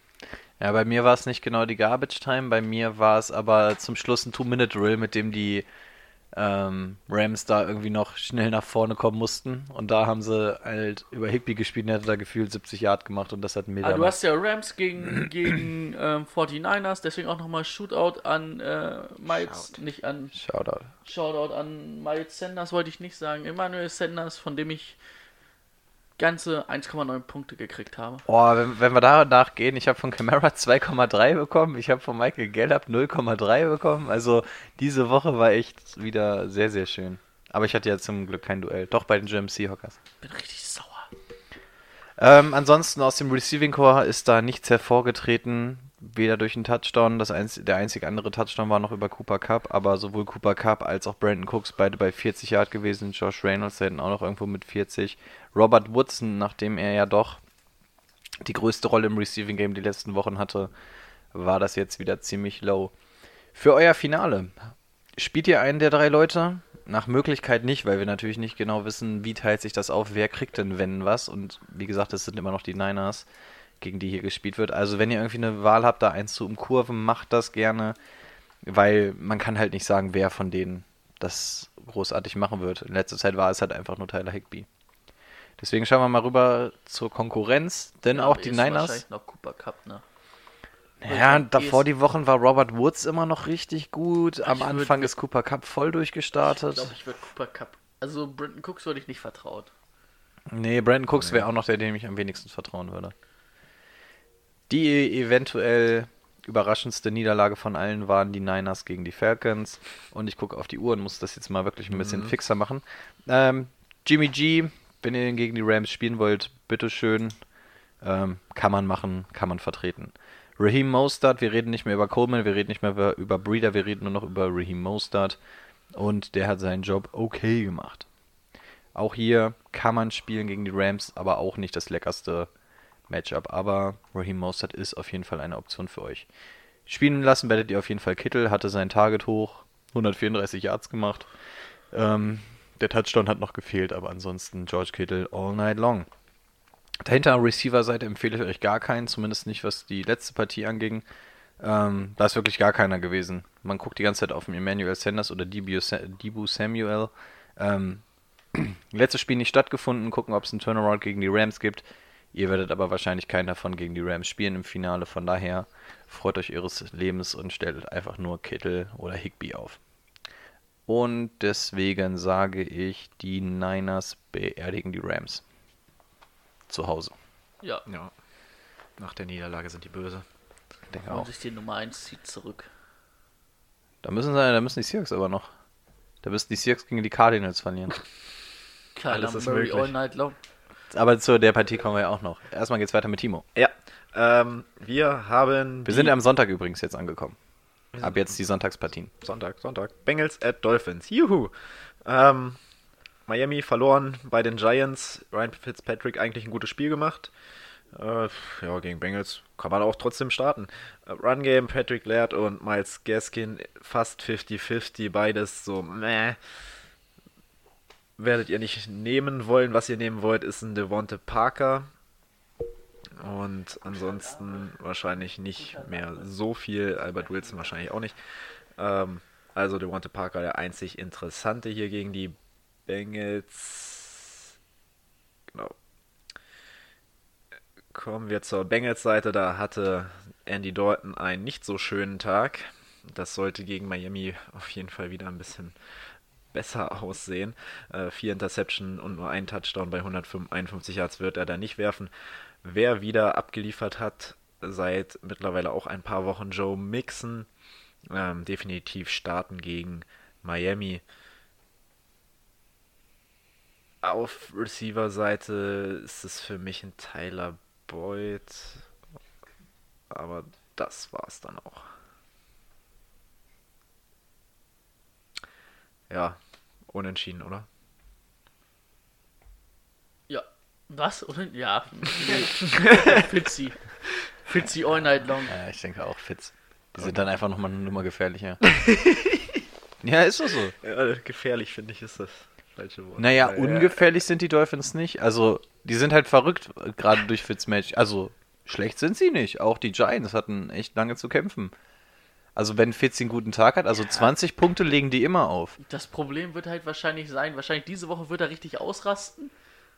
Ja, bei mir war es nicht genau die Garbage Time, bei mir war es aber zum Schluss ein Two-Minute-Drill, mit dem die ähm, Rams da irgendwie noch schnell nach vorne kommen mussten. Und da haben sie halt über Higby gespielt und er hat da gefühlt 70 Yard gemacht und das hat mir Ah, du hast ja Rams gegen, (clears throat) gegen ähm, 49ers, deswegen auch nochmal Shootout an äh, Miles, nicht an Shoutout. Shoutout an Miles Sanders, wollte ich nicht sagen. Emmanuel Sanders, von dem ich ganze 1,9 Punkte gekriegt habe. Oh, wenn, wenn wir da nachgehen, ich habe von Camara 2,3 bekommen, ich habe von Michael Gallup 0,3 bekommen. Also diese Woche war echt wieder sehr, sehr schön. Aber ich hatte ja zum Glück kein Duell. Doch bei den German Seahawkers. Bin richtig sauer. Ähm, ansonsten aus dem Receiving Core ist da nichts hervorgetreten. Weder durch einen Touchdown, das einz der einzige andere Touchdown war noch über Cooper Cup, aber sowohl Cooper Cup als auch Brandon Cooks beide bei 40 Yard gewesen, Josh Reynolds da hinten auch noch irgendwo mit 40. Robert Woodson, nachdem er ja doch die größte Rolle im Receiving Game die letzten Wochen hatte, war das jetzt wieder ziemlich low. Für euer Finale, spielt ihr einen der drei Leute? Nach Möglichkeit nicht, weil wir natürlich nicht genau wissen, wie teilt sich das auf, wer kriegt denn wenn was. Und wie gesagt, es sind immer noch die Niners, gegen die hier gespielt wird. Also wenn ihr irgendwie eine Wahl habt, da eins zu umkurven, macht das gerne, weil man kann halt nicht sagen, wer von denen das großartig machen wird. In letzter Zeit war es halt einfach nur Tyler Higby. Deswegen schauen wir mal rüber zur Konkurrenz, denn Ja, auch die Niners. Wahrscheinlich noch Cooper Cup, ne? Ja, Ich- davor die Wochen war Robert Woods immer noch richtig gut. Am Ich würd- Anfang ist Cooper Cup voll Ich durchgestartet. glaube, ich würde Cooper Cup. Also Brenton Cooks würde ich nicht vertraut. Nee, Brandon Cooks wäre auch noch der, dem ich am wenigsten vertrauen würde. Die eventuell überraschendste Niederlage von allen waren die Niners gegen die Falcons. Und ich gucke auf die Uhr und muss das jetzt mal wirklich ein bisschen fixer machen. Ähm, Jimmy G, wenn ihr gegen die Rams spielen wollt, bitteschön. Ähm, kann man machen, kann man vertreten. Raheem Mostert, wir reden nicht mehr über Coleman, wir reden nicht mehr über, über Breeder, wir reden nur noch über Raheem Mostert. Und der hat seinen Job okay gemacht. Auch hier kann man spielen gegen die Rams, aber auch nicht das leckerste Matchup. Aber Raheem Mostert ist auf jeden Fall eine Option für euch. Spielen lassen werdet ihr auf jeden Fall Kittel, hatte sein Target hoch, 134 Yards gemacht. Ähm, der Touchdown hat noch gefehlt, aber ansonsten George Kittle all night long. Dahinter Receiver-Seite empfehle ich euch gar keinen, zumindest nicht, was die letzte Partie anging. Ähm, da ist wirklich gar keiner gewesen. Man guckt die ganze Zeit auf den Emmanuel Sanders oder Debu Samuel. Ähm, (clears throat) letztes Spiel nicht stattgefunden, gucken, ob es einen Turnaround gegen die Rams gibt. Ihr werdet aber wahrscheinlich keinen davon gegen die Rams spielen im Finale, von daher freut euch ihres Lebens und stellt einfach nur Kittel oder Higby auf. Und deswegen sage ich, die Niners beerdigen die Rams. Zu Hause. Ja. Ja. Nach der Niederlage sind die böse. Ich denke Und auch. sich die Nummer 1 zieht zurück. Da müssen, sie, da müssen die Seahawks aber noch. Da müssen die Seahawks gegen die Cardinals verlieren. Kyler Alles ist Murray möglich. all night long. Aber zu der Partie kommen wir ja auch noch. Erstmal geht's weiter mit Timo. Ja. Ähm, wir haben. Wir sind am Sonntag übrigens jetzt angekommen. Ab jetzt die Sonntagspartien. Sonntag, Sonntag. Bengals at Dolphins. Juhu. Ähm, Miami verloren bei den Giants. Ryan Fitzpatrick eigentlich ein gutes Spiel gemacht. Äh, ja, gegen Bengals kann man auch trotzdem starten. Äh, Run Game, Patrick Laird und Miles Gaskin fast 50-50, beides so meh. Werdet ihr nicht nehmen wollen. Was ihr nehmen wollt, ist ein Devonte Parker. Und ansonsten wahrscheinlich nicht mehr so viel. Albert Wilson wahrscheinlich auch nicht. Ähm, also Devonte Parker der einzig Interessante hier gegen die Bengals. Genau. Kommen wir zur Bengals-Seite. Da hatte Andy Dalton einen nicht so schönen Tag. Das sollte gegen Miami auf jeden Fall wieder ein bisschen besser (laughs) aussehen. Äh, vier Interception und nur ein Touchdown bei 151 Yards wird er da nicht werfen. Wer wieder abgeliefert hat, seit mittlerweile auch ein paar Wochen Joe Mixon, ähm, definitiv starten gegen Miami. Auf Receiver-Seite ist es für mich ein Tyler Boyd. Aber das war's dann auch. Ja, unentschieden, oder? Ja. Was? Oder? Ja. (laughs) Fitzy. Fitzy all night long. Ja, ich denke auch Fitz. Die sind dann einfach nochmal eine Nummer gefährlicher. (laughs) ja, ist doch so. Ja, gefährlich finde ich ist das falsche Wort. Naja, Ja, ungefährlich sind die Dolphins nicht. Also, die sind halt verrückt, äh, gerade durch Fitzmatch. Also, schlecht sind sie nicht. Auch die Giants hatten echt lange zu kämpfen. Also, wenn Fitz einen guten Tag hat, also 20 Punkte legen die immer auf. Das Problem wird halt wahrscheinlich sein, wahrscheinlich diese Woche wird er richtig ausrasten,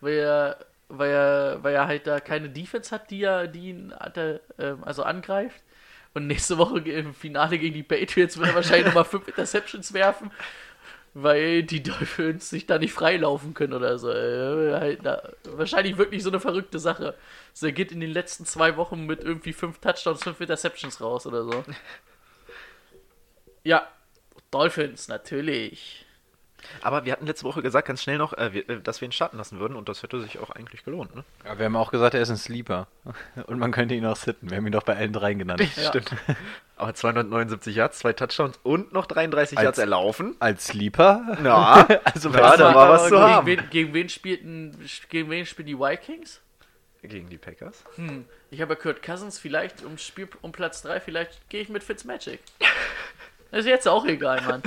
weil er, weil er, weil er halt da keine Defense hat, die er, die ihn hatte, ähm, also angreift. Und nächste Woche im Finale gegen die Patriots wird er wahrscheinlich nochmal fünf Interceptions werfen, weil die Dolphins sich da nicht freilaufen können oder so. Äh, halt, wahrscheinlich wirklich so eine verrückte Sache. Also er geht in den letzten zwei Wochen mit irgendwie fünf Touchdowns, fünf Interceptions raus oder so. Ja, Dolphins, natürlich. Aber wir hatten letzte Woche gesagt, ganz schnell noch, äh, wir, äh, dass wir ihn starten lassen würden und das hätte sich auch eigentlich gelohnt, ne? Ja, wir haben auch gesagt, er ist ein Sleeper. (laughs) Und man könnte ihn auch sitten. Wir haben ihn doch bei allen dreien genannt. Stimmt. Aber 279 Yards, zwei Touchdowns und noch 33 Als- Yards erlaufen. Als Sleeper? Ja, (laughs) Also Ja, da war was zu gegen, haben. wen, gegen wen spielten gegen wen spielen die Vikings? Gegen die Packers. Hm. Ich habe ja gehört, Cousins vielleicht um Spiel um Platz 3, vielleicht gehe ich mit Fitzmagic. (laughs) ist jetzt auch egal, Mann.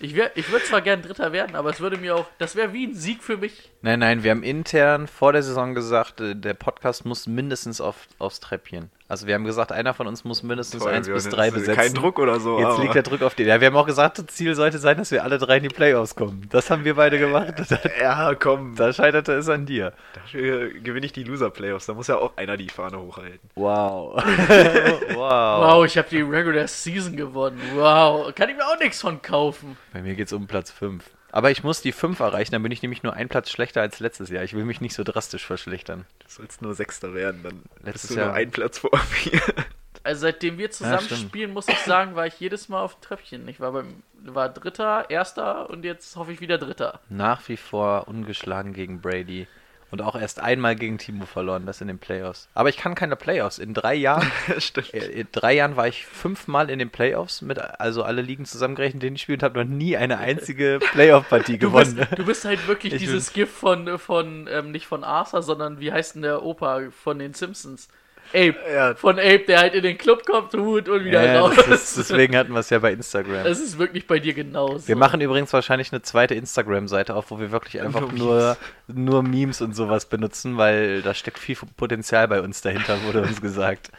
Ich, ich würde zwar gern Dritter werden, aber es würde mir auch. Das wäre wie ein Sieg für mich. Nein, nein, wir haben intern vor der Saison gesagt, äh, der Podcast muss mindestens auf, aufs Treppchen. Also wir haben gesagt, einer von uns muss mindestens Toll, 1 wir bis 3 jetzt besetzen. Kein Druck oder so. Jetzt aber liegt der Druck auf den. Ja, wir haben auch gesagt, das Ziel sollte sein, dass wir alle drei in die Playoffs kommen. Das haben wir beide gemacht. (laughs) Ja, komm. Da scheiterte es an dir. Dafür gewinne ich die Loser-Playoffs. Da muss ja auch einer die Fahne hochhalten. Wow. (laughs) wow. Wow, ich habe die Regular Season gewonnen. Wow, kann ich mir auch nichts von kaufen. Bei mir geht es um Platz 5. Aber ich muss die 5 erreichen, dann bin ich nämlich nur ein Platz schlechter als letztes Jahr. Ich will mich nicht so drastisch verschlechtern. Du sollst nur Sechster werden, dann Letztes bist du Jahr- nur einen Platz vor mir. (laughs) Also seitdem wir zusammen stimmt. spielen, muss ich sagen, war ich jedes Mal auf dem Treppchen. Ich war beim war Dritter, Erster und jetzt hoffe ich wieder Dritter. Nach wie vor ungeschlagen gegen Brady. Und auch erst einmal gegen Timo verloren, das in den Playoffs. Aber ich kann keine Playoffs. In drei Jahren, (laughs) äh, in drei Jahren war ich fünfmal in den Playoffs, mit, also alle Ligen zusammengerechnet, denen ich spiele und habe noch nie eine einzige (laughs) Playoff-Partie Du bist, gewonnen. du bist halt wirklich Ich dieses GIF von, von ähm, nicht von Arthur, sondern wie heißt denn der Opa von den Simpsons? Ape. Ja. Von Ape, der halt in den Club kommt, Hut und wieder Ja, raus. ist, deswegen hatten wir es ja bei Instagram. Das ist wirklich bei dir genauso. Wir machen übrigens wahrscheinlich eine zweite Instagram-Seite auf, wo wir wirklich einfach Nur nur, nur Memes und sowas benutzen, weil da steckt viel Potenzial bei uns dahinter, wurde uns gesagt.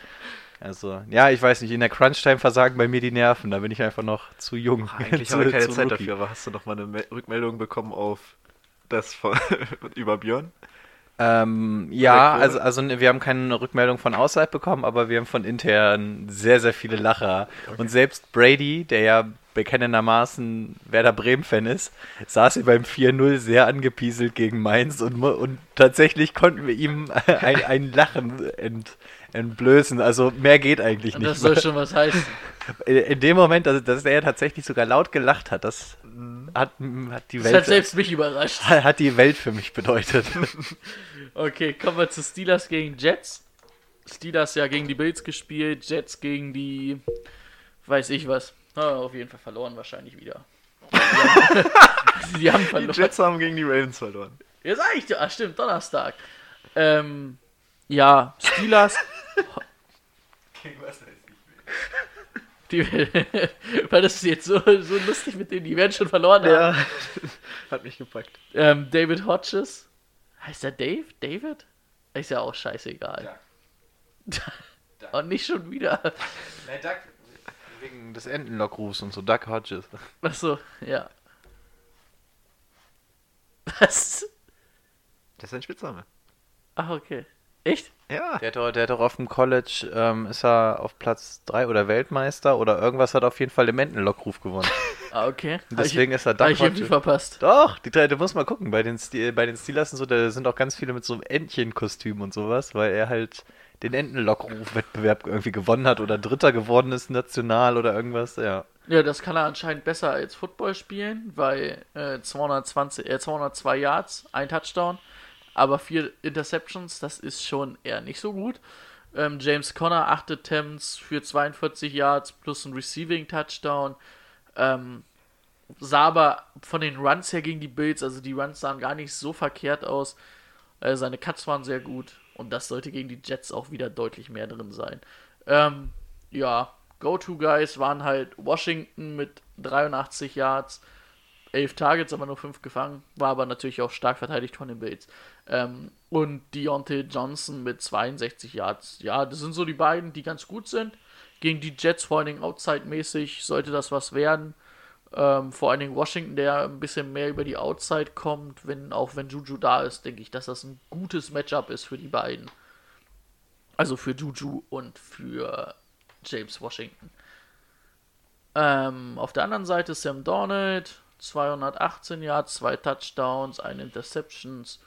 Also, ja, ich weiß nicht, in der Crunch-Time versagen bei mir die Nerven, da bin ich einfach noch zu jung. Eigentlich zu- haben wir (laughs) keine Zeit Rookie. dafür, aber hast du noch mal eine Me Rückmeldung bekommen auf das von, (laughs) über Björn? Ähm, ja, Oder also, also ne, wir haben keine Rückmeldung von außerhalb bekommen, aber wir haben von intern sehr, sehr viele Lacher. Und selbst Brady, der ja bekennendermaßen Werder Bremen-Fan ist, saß hier beim 4-0 sehr angepieselt gegen Mainz und, und tatsächlich konnten wir ihm (laughs) ein, ein Lachen ent, entblößen. Also mehr geht eigentlich nicht. das soll schon was heißen. (laughs) In- In dem Moment, also, dass er tatsächlich sogar laut gelacht hat, das hat, hat die Das Welt hat selbst mich überrascht. (laughs) hat die Welt für mich bedeutet. (laughs) Okay, kommen wir zu Steelers gegen Jets. Steelers ja gegen die Bills gespielt, Jets gegen die, weiß ich was. Ah, auf jeden Fall verloren wahrscheinlich wieder. Die haben, haben Die verloren. Jets haben gegen die Ravens verloren. Ja, sag ich dir. Ah, stimmt, Donnerstag. Ähm, ja, Steelers. Die, (laughs) weil das ist jetzt so, so lustig mit denen, die werden schon verloren haben. Ja, (laughs) hat mich gepackt. Ähm, David Hodges. Heißt der Dave? David? Ist ja auch scheißegal. (laughs) Und nicht schon wieder. Wegen des Entenlockrufs und so, Duck Hodges. Achso, ja. Was? Das ist ein Spitzname. Ach, okay. Echt? Ja. Der hat, doch, der hat doch auf dem College, ähm, ist er auf Platz 3 oder Weltmeister oder irgendwas hat auf jeden Fall den Entenlockruf gewonnen. (laughs) Ah, okay. Hab Deswegen ich, ist er Duck ich Hodges. verpasst. Doch, die drei, du musst mal gucken, bei den, Sti- bei den Steelers und so, da sind auch ganz viele mit so einem Entchenkostüm und sowas, weil er halt den Entenlockruf-Wettbewerb irgendwie gewonnen hat oder Dritter geworden ist national oder irgendwas, ja. Ja, das kann er anscheinend besser als Football spielen, weil äh, 220, äh, 202 Yards, ein Touchdown, aber vier Interceptions, das ist schon eher nicht so gut. Ähm, James Conner, 8 Attempts für 42 Yards plus ein Receiving Touchdown. Ähm, sah aber von den Runs her gegen die Bills, also die Runs sahen gar nicht so verkehrt aus. Äh, seine Cuts waren sehr gut und das sollte gegen die Jets auch wieder deutlich mehr drin sein. Ähm, ja, Go-To-Guys waren halt Washington mit 83 Yards, 11 Targets, aber nur 5 gefangen, war aber natürlich auch stark verteidigt von den Bills. Ähm, und Deontay Johnson mit 62 Yards. Ja, das sind so die beiden, die ganz gut sind. Gegen die Jets, vor allen Dingen Outside-mäßig, sollte das was werden. Ähm, vor allen Dingen Washington, der ein bisschen mehr über die Outside kommt, wenn, auch wenn Juju da ist, denke ich, dass das ein gutes Matchup ist für die beiden. Also für Juju und für James Washington. Ähm, auf der anderen Seite Sam Donald, 218 Yards, zwei Touchdowns, eine Interceptions.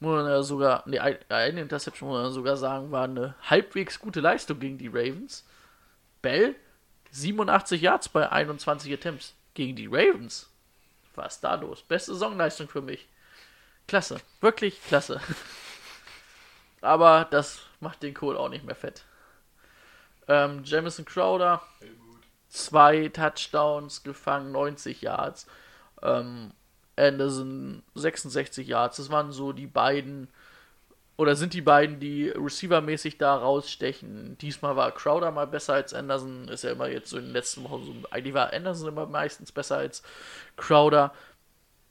Muss man ja sogar, nee, ein- eine Interception muss man sogar sagen, war eine halbwegs gute Leistung gegen die Ravens. Bell, 87 Yards bei 21 Attempts gegen die Ravens. Was ist da los? Beste Saisonleistung für mich. Klasse. Wirklich klasse. (laughs) Aber das macht den Kohl auch nicht mehr fett. Ähm, Jamison Crowder, zwei Touchdowns gefangen, 90 Yards. Ähm, Anderson 66 Yards. Das waren so die beiden, oder sind die beiden, die receivermäßig da rausstechen. Diesmal war Crowder mal besser als Anderson. Ist ja immer jetzt so in den letzten Wochen so. Eigentlich war Anderson immer meistens besser als Crowder.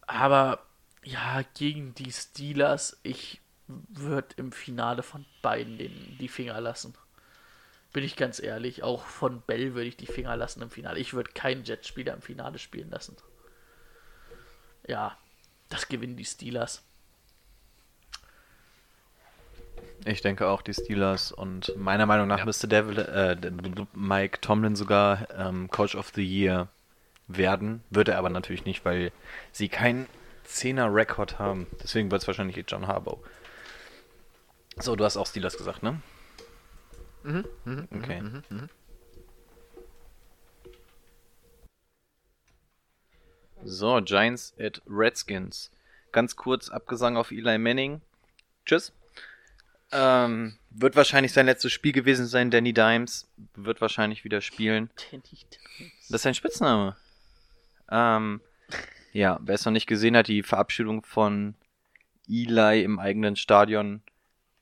Aber ja, gegen die Steelers, ich würde im Finale von beiden den, die Finger lassen. Bin ich ganz ehrlich. Auch von Bell würde ich die Finger lassen im Finale. Ich würde keinen Jetspieler im Finale spielen lassen. Ja, das gewinnen die Steelers. Ich denke auch die Steelers und meiner Meinung nach müsste Devil, äh, Mike Tomlin sogar ähm, Coach of the Year werden. Wird er aber natürlich nicht, weil sie keinen 10er Rekord haben. Deswegen wird es wahrscheinlich John Harbaugh. So, du hast auch Steelers gesagt, ne? Mhm, Okay. So, Giants at Redskins. Ganz kurz Abgesang auf Eli Manning. Tschüss. Ähm, wird wahrscheinlich sein letztes Spiel gewesen sein. Danny Dimes wird wahrscheinlich wieder spielen. Das ist sein Spitzname. Ähm, ja, wer es noch nicht gesehen hat, die Verabschiedung von Eli im eigenen Stadion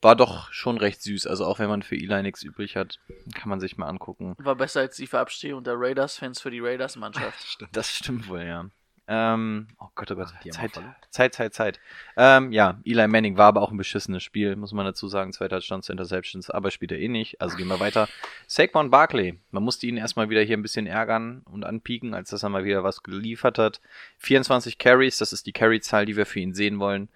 war doch schon recht süß. Also auch wenn man für Eli nichts übrig hat, kann man sich mal angucken. War besser als die Verabschiedung der Raiders-Fans für die Raiders-Mannschaft. (laughs) Das stimmt wohl, ja. Ähm, oh Gott, oh Gott, haben Zeit. Zeit, Zeit, Zeit. Ähm, ja, Eli Manning war aber auch ein beschissenes Spiel, muss man dazu sagen. Zwei Touchdowns, Interceptions, aber spielt er eh nicht. Also gehen wir weiter. Saquon Barkley. Man musste ihn erstmal wieder hier ein bisschen ärgern und anpieken, als dass er mal wieder was geliefert hat. 24 Carries, das ist die Carry-Zahl, die wir für ihn sehen wollen.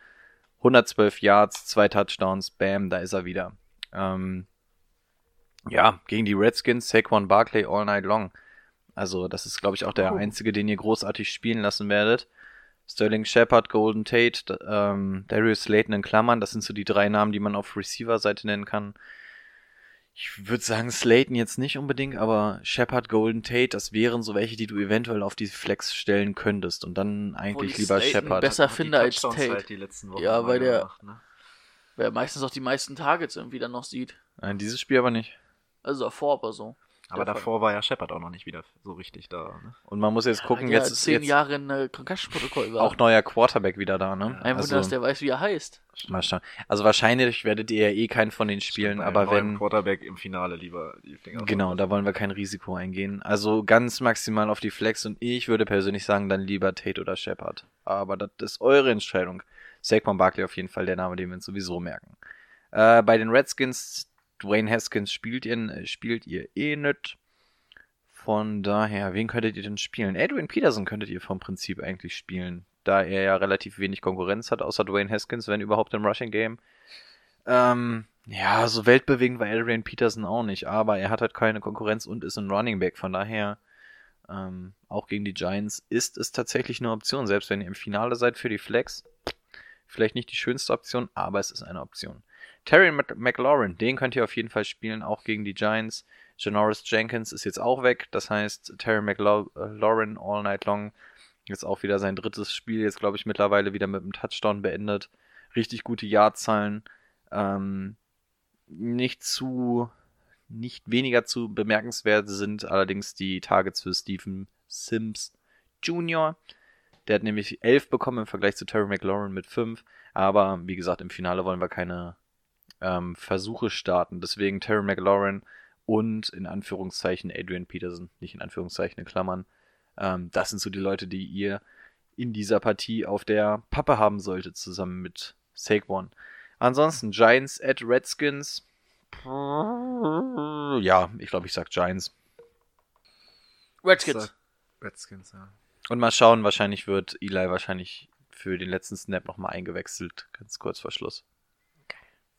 112 Yards, zwei Touchdowns, bam, da ist er wieder. Ähm, ja, gegen die Redskins, Saquon Barkley all night long. Also, das ist, glaube ich, auch der einzige, den ihr großartig spielen lassen werdet. Sterling Shepard, Golden Tate, ähm, Darius Slayton in Klammern, das sind so die drei Namen, die man auf Receiver-Seite nennen kann. Ich würde sagen, Slayton jetzt nicht unbedingt, aber Shepard, Golden Tate, das wären so welche, die du eventuell auf die Flex stellen könntest. Und dann eigentlich ich lieber Slayton Shepard. besser Die finde als Tate. Halt die letzten Wochen Ja, weil der- gemacht, ne? Wer meistens auch die meisten Targets irgendwie dann noch sieht. Nein, dieses Spiel aber nicht. Also davor aber so. Aber Der davor war ja Shepard auch noch nicht wieder so richtig da. Ne? Und man muss jetzt gucken, der jetzt ist zehn jetzt Jahre in äh, Concussion-Protokoll war. auch neuer Quarterback wieder da, ne? Ein Wunder, dass der weiß, wie er heißt. Mal schauen. Also wahrscheinlich werdet ihr ja eh keinen von den Spielen, aber wenn. Quarterback im Finale lieber die Finger Genau, da wollen wir kein Risiko eingehen. Also ganz maximal auf die Flex und ich würde persönlich sagen, dann lieber Tate oder Shepard. Aber das ist eure Entscheidung. Saquon Barkley auf jeden Fall der Name, den wir uns sowieso merken. Äh, bei den Redskins, Dwayne Haskins spielt ihr, spielt ihr eh nicht. Von daher, wen könntet ihr denn spielen? Adrian Peterson könntet ihr vom Prinzip eigentlich spielen, da er ja relativ wenig Konkurrenz hat, außer Dwayne Haskins, wenn überhaupt im Rushing Game. Ähm, ja, so weltbewegend war Adrian Peterson auch nicht, aber er hat halt keine Konkurrenz und ist ein Running Back, von daher ähm, auch gegen die Giants ist es tatsächlich eine Option, selbst wenn ihr im Finale seid für die Flex. Vielleicht nicht die schönste Option, aber es ist eine Option. Terry Mc- McLaurin, den könnt ihr auf jeden Fall spielen, auch gegen die Giants. Janoris Jenkins ist jetzt auch weg, das heißt Terry McLaurin all night long. Jetzt auch wieder sein drittes Spiel, jetzt glaube ich mittlerweile wieder mit einem Touchdown beendet. Richtig gute Yardzahlen. Ähm, nicht zu, nicht weniger zu bemerkenswert sind allerdings die Targets für Stephen Sims Jr. Der hat nämlich 11 bekommen im Vergleich zu Terry McLaurin mit 5. Aber wie gesagt, im Finale wollen wir keine ähm, Versuche starten. Deswegen Terry McLaurin und in Anführungszeichen Adrian Peterson, nicht in Anführungszeichen in Klammern. Ähm, das sind so die Leute, die ihr in dieser Partie auf der Pappe haben solltet, zusammen mit Saquon. Ansonsten Giants at Redskins. Ja, ich glaube, ich sag Giants. Redskins. Redskins, ja. Und mal schauen, wahrscheinlich wird Eli wahrscheinlich für den letzten Snap nochmal eingewechselt, ganz kurz vor Schluss.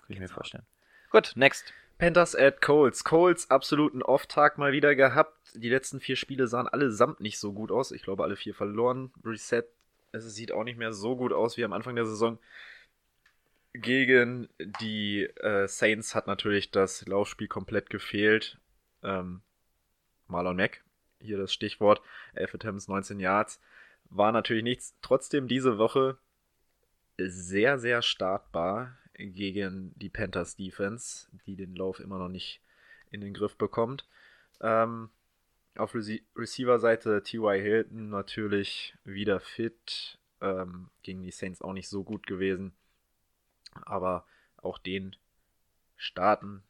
Kann ich mir vorstellen. Gut, next. Panthers at Colts. Colts absoluten Off-Tag mal wieder gehabt. Die letzten vier Spiele sahen allesamt nicht so gut aus. Ich glaube, alle vier verloren. Reset. Es sieht auch nicht mehr so gut aus wie am Anfang der Saison. Gegen die äh, Saints hat natürlich das Laufspiel komplett gefehlt. Ähm, Marlon Mack, hier das Stichwort. 11 Attempts, 19 Yards. war natürlich nichts. Trotzdem diese Woche sehr, sehr startbar gegen die Panthers Defense, die den Lauf immer noch nicht in den Griff bekommt. Ähm, auf Rece Receiver-Seite T.Y. Hilton natürlich wieder fit. Ähm, gegen die Saints auch nicht so gut gewesen. Aber auch den starten,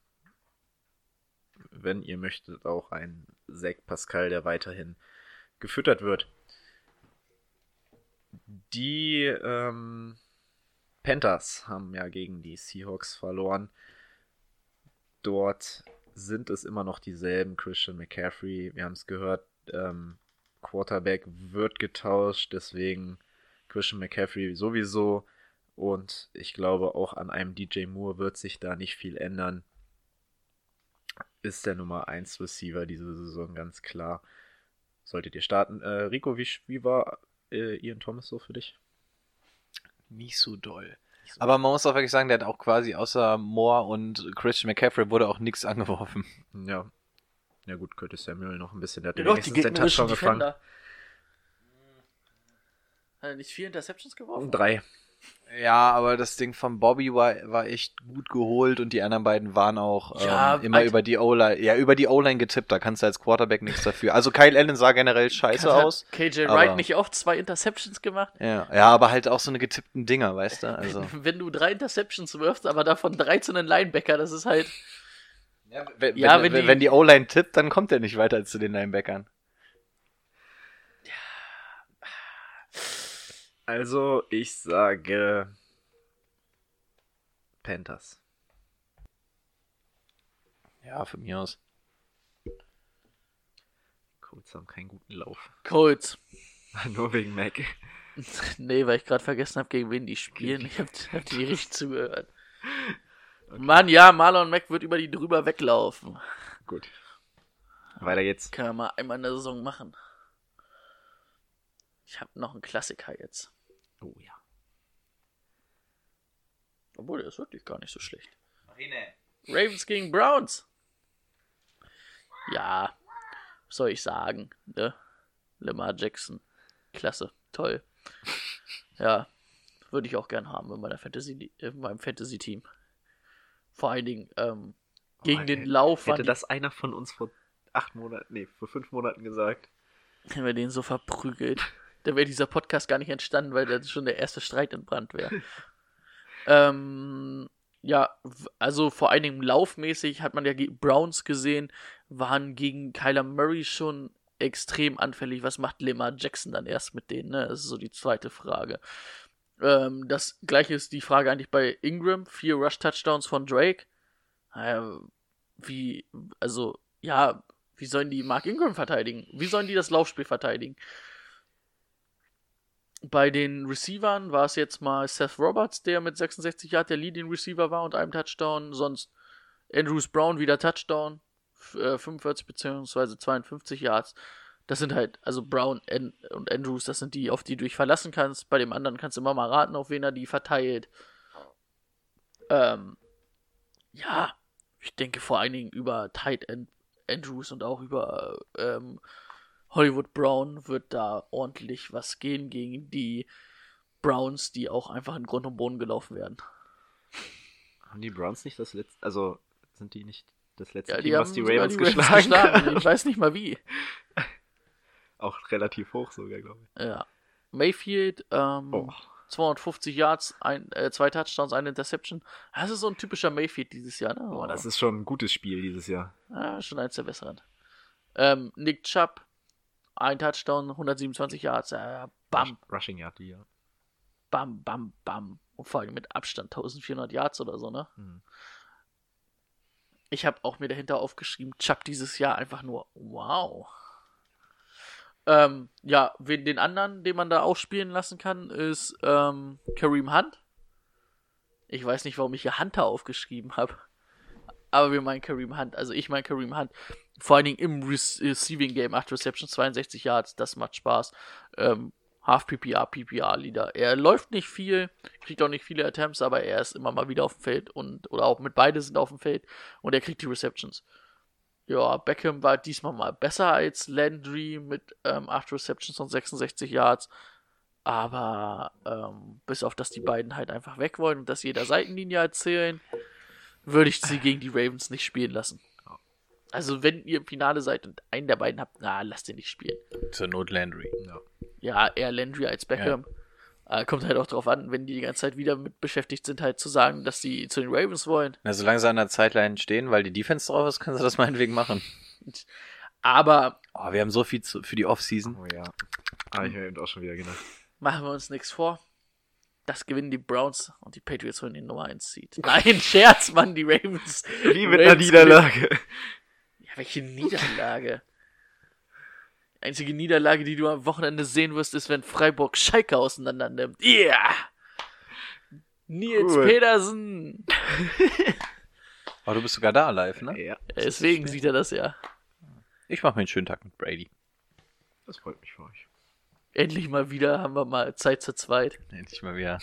wenn ihr möchtet, auch ein Zach Pascal, der weiterhin gefüttert wird. Die ähm, Panthers haben ja gegen die Seahawks verloren. Dort sind es immer noch dieselben. Christian McCaffrey, wir haben es gehört, ähm, Quarterback wird getauscht, deswegen Christian McCaffrey sowieso. Und ich glaube, auch an einem DJ Moore wird sich da nicht viel ändern. Ist der Nummer 1 Receiver diese Saison ganz klar. Solltet ihr starten. Äh, Rico, wie, wie war äh, Ian Thomas so für dich? Nicht so doll. Aber man muss auch wirklich sagen, der hat auch quasi außer Moore und Christian McCaffrey wurde auch nichts angeworfen. Ja. Ja gut, Curtis Samuel noch ein bisschen. Der hat Ja, doch, die wenigstens den Touchdown gefangen. Defender. Hat er nicht vier Interceptions geworfen? Drei. Ja, aber das Ding von Bobby war, war echt gut geholt und die anderen beiden waren auch ähm, Ja, immer Alter. über die O-Line, ja, über die O-Line getippt, da kannst du als Quarterback nichts dafür. Also Kyle Allen sah generell scheiße Hat aus. KJ aber- Wright nicht auch zwei Interceptions gemacht? Ja, ja, aber halt auch so eine getippten Dinger, weißt du? Also. (laughs) Wenn du drei Interceptions wirfst, aber davon 13 einen Linebacker, das ist halt. Ja, wenn, Ja, wenn wenn, die- wenn die O-Line tippt, dann kommt er nicht weiter zu den Linebackern. Also, ich sage Panthers. Ja, von mir aus. Colts haben keinen guten Lauf. Colts. (laughs) Nur wegen Mac. (laughs) Nee, weil ich gerade vergessen habe, gegen wen die spielen. Ich hab, hab die richtig (laughs) zugehört. Mann, ja, Marlon Mack wird über die drüber weglaufen. Gut. Weiter geht's. Können wir mal einmal in der Saison machen. Ich habe noch einen Klassiker jetzt. Oh ja. Obwohl, der ist wirklich gar nicht so schlecht. Ravens gegen Browns. Ja, was soll ich sagen, ne? Lamar Jackson. Klasse, toll. Ja, würde ich auch gern haben in meiner Fantasy, in meinem Fantasy-Team. Vor allen Dingen, ähm, gegen Oh, den hätte- Lauf Hätte das einer von uns vor acht Monaten, nee, vor fünf Monaten gesagt. Wenn wir den so verprügelt, (laughs) dann wäre dieser Podcast gar nicht entstanden, weil da schon der erste Streit entbrannt wäre. (laughs) ähm, ja, also vor allen Dingen laufmäßig hat man ja Browns gesehen, waren gegen Kyler Murray schon extrem anfällig. Was macht Lamar Jackson dann erst mit denen? Ne? Das ist so die zweite Frage. Ähm, das gleiche ist die Frage eigentlich bei Ingram. Vier Rush-Touchdowns von Drake. Äh, wie, also, ja, wie sollen die Mark Ingram verteidigen? Wie sollen die das Laufspiel verteidigen? Bei den Receivern war es jetzt mal Seth Roberts, der mit 66 Yard der Leading Receiver war und einem Touchdown. Sonst Andrews Brown wieder Touchdown. Äh, 45 bzw. 52 Yards. Das sind halt, also Brown An und Andrews, das sind die, auf die du dich verlassen kannst. Bei dem anderen kannst du immer mal raten, auf wen er die verteilt. Ähm, ja, ich denke vor allen Dingen über Tight End Andrews und auch über ähm, Hollywood Brown wird da ordentlich was gehen gegen die Browns, die auch einfach in Grund und Boden gelaufen werden. Haben die Browns nicht das letzte, also sind die nicht das letzte Ja, Team, die haben was die Ravens die geschlagen geschlagen. haben? Ich weiß nicht mal wie. (laughs) Auch relativ hoch sogar, glaube ich. Ja. Mayfield, ähm, Oh. 250 Yards, ein, äh, zwei Touchdowns, eine Interception. Das ist so ein typischer Mayfield dieses Jahr, ne? Oh, das ist schon ein gutes Spiel dieses Jahr. Ja, schon eins der besseren. Ähm, Nick Chubb, ein Touchdown, 127 Yards. Äh, bam, Rush- Rushing Yard, ja. bam, bam, bam. Und vor allem mit Abstand 1400 Yards oder so, ne? Mhm. Ich habe auch mir dahinter aufgeschrieben, Chubb dieses Jahr einfach nur wow. Ähm, ja, den anderen, den man da auch spielen lassen kann, ist ähm, Kareem Hunt. Ich weiß nicht, warum ich hier Hunter aufgeschrieben habe. Aber wir meinen Kareem Hunt. Also ich meine Kareem Hunt. Vor allen Dingen im Re Receiving Game, 8 Receptions, 62 Yards, das macht Spaß. Ähm, Half PPR, PPR Leader. Er läuft nicht viel, kriegt auch nicht viele Attempts, aber er ist immer mal wieder auf dem Feld und oder auch mit beide sind auf dem Feld und er kriegt die Receptions. Ja, Beckham war diesmal mal besser als Landry mit ähm, 8 Receptions und 66 Yards. Aber ähm, bis auf, dass die beiden halt einfach weg wollen und dass jeder Seitenlinie erzählen, würde ich sie gegen die Ravens nicht spielen lassen. Also wenn ihr im Finale seid und einen der beiden habt, na, lasst ihn nicht spielen. Zur Not Landry. Ja, eher Landry als Beckham. Äh, kommt halt auch drauf an, wenn die die ganze Zeit wieder mit beschäftigt sind, halt zu sagen, dass sie zu den Ravens wollen. Na, solange sie an der Zeitline stehen, weil die Defense drauf ist, können sie das meinetwegen machen. (laughs) Aber Oh, wir haben so viel zu, für die Offseason. Oh ja. Ah, ich habe eben auch schon wieder gedacht. machen wir uns nichts vor. Das gewinnen die Browns und die Patriots holen den Nummer 1 Seed. Nein, (laughs) Scherz, Mann, die Ravens. Wie mit einer Ravens Niederlage. Ja, welche Niederlage? Die einzige Niederlage, die du am Wochenende sehen wirst, ist, wenn Freiburg Schalke auseinander nimmt. Yeah! Nils Cool. Pedersen! (laughs) Oh, du bist sogar da live, ne? Ja, Deswegen sieht er das ja. Ich mache mir einen schönen Tag mit Brady. das freut mich für euch. Endlich mal wieder haben wir mal Zeit zu zweit. Endlich mal wieder.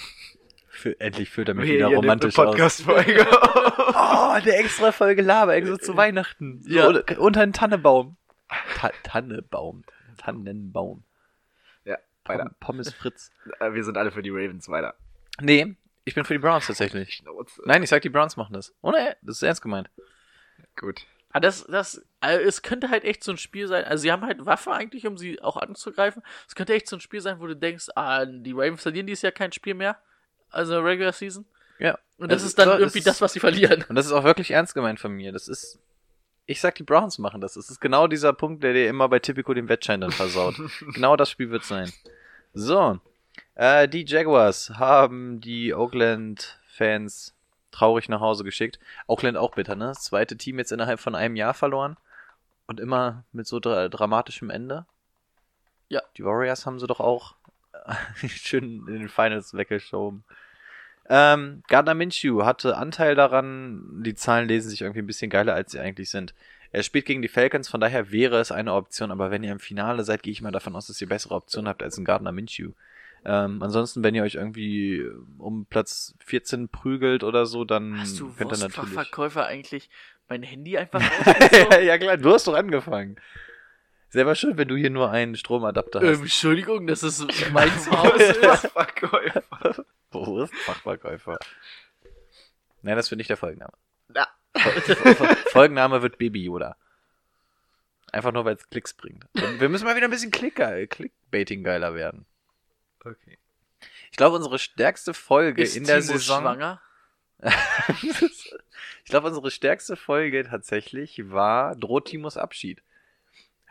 Fü endlich füllt er mich wieder eine romantisch aus. Podcast-Folge. Oh, eine extra Folge Laber, extra zu Weihnachten. So Ja. unter- unter einen Tannebaum. Ta Tannebaum. Tannenbaum. ja, weiter. Pom Pommes Fritz. Äh, Wir sind alle für die Ravens weiter. Nee, ich bin für die Browns tatsächlich. Nein, ich sag, die Browns machen das. Ohne, das ist ernst gemeint. Gut. Ah, das, das, also es könnte halt echt so ein Spiel sein. Also, sie haben halt Waffe eigentlich, um sie auch anzugreifen. Es könnte echt so ein Spiel sein, wo du denkst, ah, die Ravens verlieren dieses Jahr kein Spiel mehr. Also, Regular Season. Ja. Und das Es ist dann so- irgendwie das, was sie verlieren. Und das ist auch wirklich ernst gemeint von mir. Das ist. Ich sag, die Browns machen das. Das ist genau dieser Punkt, der dir immer bei Typico den Wettschein dann versaut. (laughs) genau das Spiel wird sein. So. Äh, die Jaguars haben die Oakland-Fans traurig nach Hause geschickt. Oakland auch bitter, ne? Das zweite Team jetzt innerhalb von einem Jahr verloren. Und immer mit so dra dramatischem Ende. Ja. Die Warriors haben sie doch auch (laughs) schön in den Finals weggeschoben. Ähm, Gardner Minshew hatte Anteil daran. Die Zahlen lesen sich irgendwie ein bisschen geiler, als sie eigentlich sind. Er spielt gegen die Falcons, von daher wäre es eine Option, aber wenn ihr im Finale seid, gehe ich mal davon aus, dass ihr bessere Optionen habt als ein Gardner Minshew. Ähm, ansonsten, wenn ihr euch irgendwie um Platz 14 prügelt oder so, dann Hast du könnt ihr natürlich. Wurstfachverkäufer eigentlich mein Handy einfach (laughs) rausgezogen? ja klar, du hast doch angefangen. Selber schön, wenn du hier nur einen Stromadapter hast. ähm, Entschuldigung, das ist (laughs) mein Haus. ist. Verkäufer. Wo ist Fachverkäufer? Nein, das wird nicht der Folgenname. Na. (laughs) Folgenname wird Baby Yoda. Einfach nur, weil es Klicks bringt. Und wir müssen mal wieder ein bisschen Klicker, Clickbaiting geiler werden. Okay. Ich glaube, unsere stärkste Folge Ist in der Timo Saison. schwanger? (laughs) ich glaube, unsere stärkste Folge tatsächlich war Droht Timos Abschied.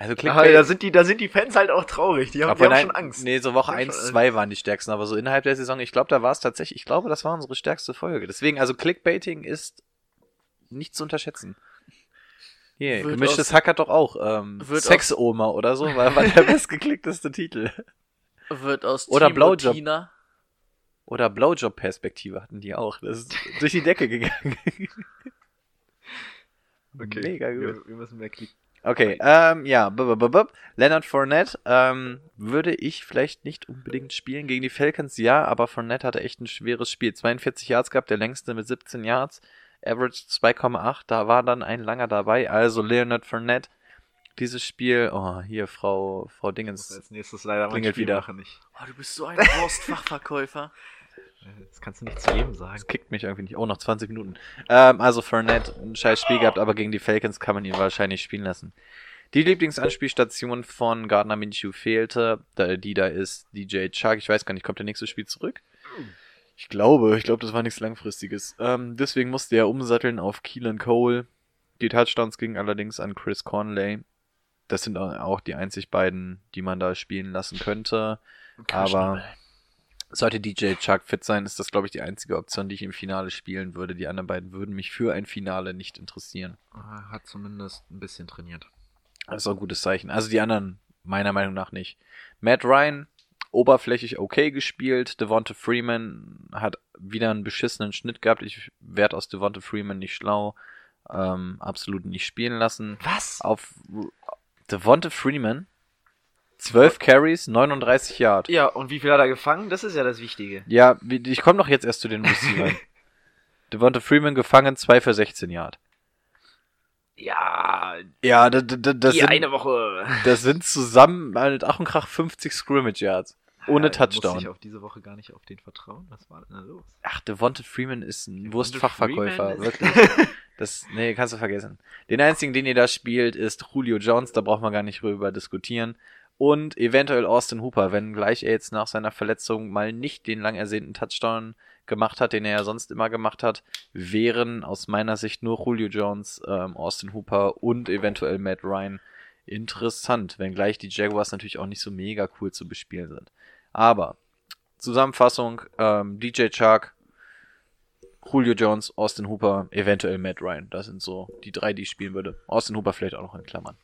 Also Clickbait. da, sind die, da sind die Fans halt auch traurig. Die haben, die Aber haben nein, schon Angst. Nee, so Woche Die haben 1, schon- 2 waren die stärksten, aber so innerhalb der Saison, ich glaube, da war es tatsächlich, ich glaube, das war unsere stärkste Folge. Deswegen, also Clickbaiting ist nicht zu unterschätzen. Hier, Wird gemischtes aus- Hack hat doch auch ähm, Sexoma oder so, war, war der (laughs) bestgeklickteste Titel. Wird aus Oder Blowjob. Tina. Oder Blowjob-Perspektive hatten die auch. Das ist durch die Decke gegangen. (laughs) Okay. Mega gut. Wir, wir müssen mehr klicken. Okay, ähm, ja, b -b -b -b. Leonard Fournette ähm, würde ich vielleicht nicht unbedingt spielen gegen die Falcons, ja, aber Fournette hatte echt ein schweres Spiel. 42 Yards gehabt, der längste mit 17 Yards, Average 2,8, da war dann ein langer dabei, also Leonard Fournette, dieses Spiel, oh, hier, Frau, Frau Dingens, als nächstes leider mein Klingelt Spiel wieder. machen. Ich, Oh, du bist so ein Wurstfachverkäufer. (laughs) das kannst du nicht zu jedem sagen. das kickt mich irgendwie nicht, oh, noch 20 Minuten. Ähm, also Fournette, ein scheiß Spiel gehabt, aber gegen die Falcons kann man ihn wahrscheinlich spielen lassen. Die Lieblingsanspielstation von Gardner Minshew fehlte. Da, die da ist DJ Chuck. Ich weiß gar nicht, kommt der nächste Spiel zurück? Ich glaube, ich glaube, das war nichts Langfristiges. Ähm, deswegen musste er umsatteln auf Keelan Cole. Die Touchdowns gingen allerdings an Chris Conley. Das sind auch die einzig beiden, die man da spielen lassen könnte. Aber sollte DJ Chuck fit sein, ist das, glaube ich, die einzige Option, die ich im Finale spielen würde. Die anderen beiden würden mich für ein Finale nicht interessieren. Er Hat zumindest ein bisschen trainiert. Das ist auch ein gutes Zeichen. Also die anderen meiner Meinung nach nicht. Matt Ryan, oberflächlich okay gespielt. Devonta Freeman hat wieder einen beschissenen Schnitt gehabt. Ich werde aus Devonta Freeman nicht schlau. Ähm, absolut nicht spielen lassen. Was? Auf Devonta Freeman, 12 Carries, 39 Yard. Ja, und wie viel hat er gefangen? Das ist ja das Wichtige. Ja, ich komme doch jetzt erst zu den Receivern. (laughs) Devonta Freeman gefangen, 2 für 16 Yard. Ja, Ja, das, das, das, die sind, eine Woche. das sind zusammen mit Ach und Krach 50 Scrimmage Yards. ohne Ja, Touchdown. ich auf diese Woche gar nicht auf den vertrauen? Was war denn da los? Ach, Devonta Freeman ist ein Devonta Wurstfachverkäufer, Freeman wirklich. Das, nee, kannst du vergessen. Den einzigen, den ihr da spielt, ist Julio Jones, da braucht man gar nicht drüber diskutieren. Und eventuell Austin Hooper, wenn gleich er jetzt nach seiner Verletzung mal nicht den lang ersehnten Touchdown gemacht hat, den er ja sonst immer gemacht hat, wären aus meiner Sicht nur Julio Jones, ähm, Austin Hooper und eventuell Matt Ryan interessant, wenngleich die Jaguars natürlich auch nicht so mega cool zu bespielen sind. Aber Zusammenfassung, ähm, DJ Chark, Julio Jones, Austin Hooper, eventuell Matt Ryan. Das sind so die drei, die ich spielen würde. Austin Hooper vielleicht auch noch in Klammern.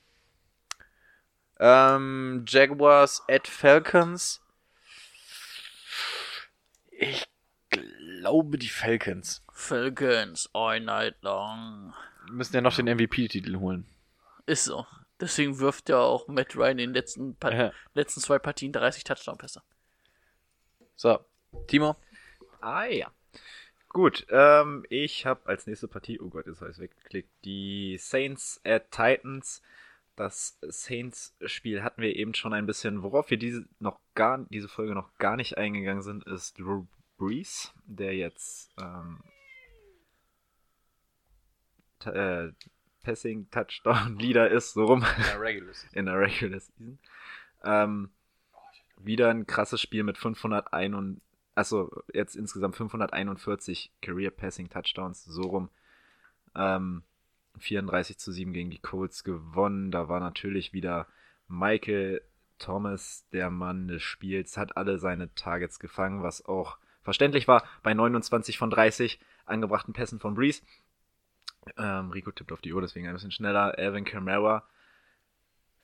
Ähm, Jaguars at Falcons. Ich glaube die Falcons. Falcons, all night long. Wir müssen ja noch den MVP-Titel holen. Ist so. Deswegen wirft ja auch Matt Ryan in den letzten, pa Ja. letzten zwei Partien 30 Touchdown-Pässe. So, Timo. Ah ja. Gut, ähm, ich habe als nächste Partie, oh Gott, jetzt habe ich weggeklickt, die Saints at Titans. Das Saints-Spiel hatten wir eben schon ein bisschen. Worauf wir diese, noch gar, diese Folge noch gar nicht eingegangen sind, ist Drew Brees, der jetzt ähm, äh, Passing Touchdown (laughs) Leader ist, so rum in der Regular Season. Ähm, wieder ein krasses Spiel mit 501 und also jetzt insgesamt 541 Career Passing Touchdowns, so rum. Ähm, 34 zu 7 gegen die Colts gewonnen. Da war natürlich wieder Michael Thomas, der Mann des Spiels, hat alle seine Targets gefangen, was auch verständlich war bei 29 von 30 angebrachten Pässen von Breeze. Ähm, Rico tippt auf die Uhr, deswegen ein bisschen schneller. Alvin Kamara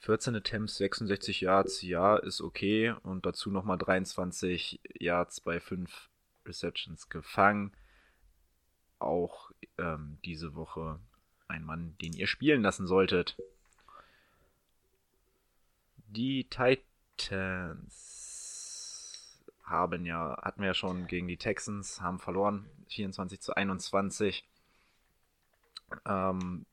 14 Attempts, 66 Yards, ja, ist okay. Und dazu nochmal 23 Yards bei 5 Receptions gefangen. Auch ähm, diese Woche ein Mann, den ihr spielen lassen solltet. Die Titans haben ja, hatten wir ja schon gegen die Texans, haben verloren, 24 zu 21. Ähm,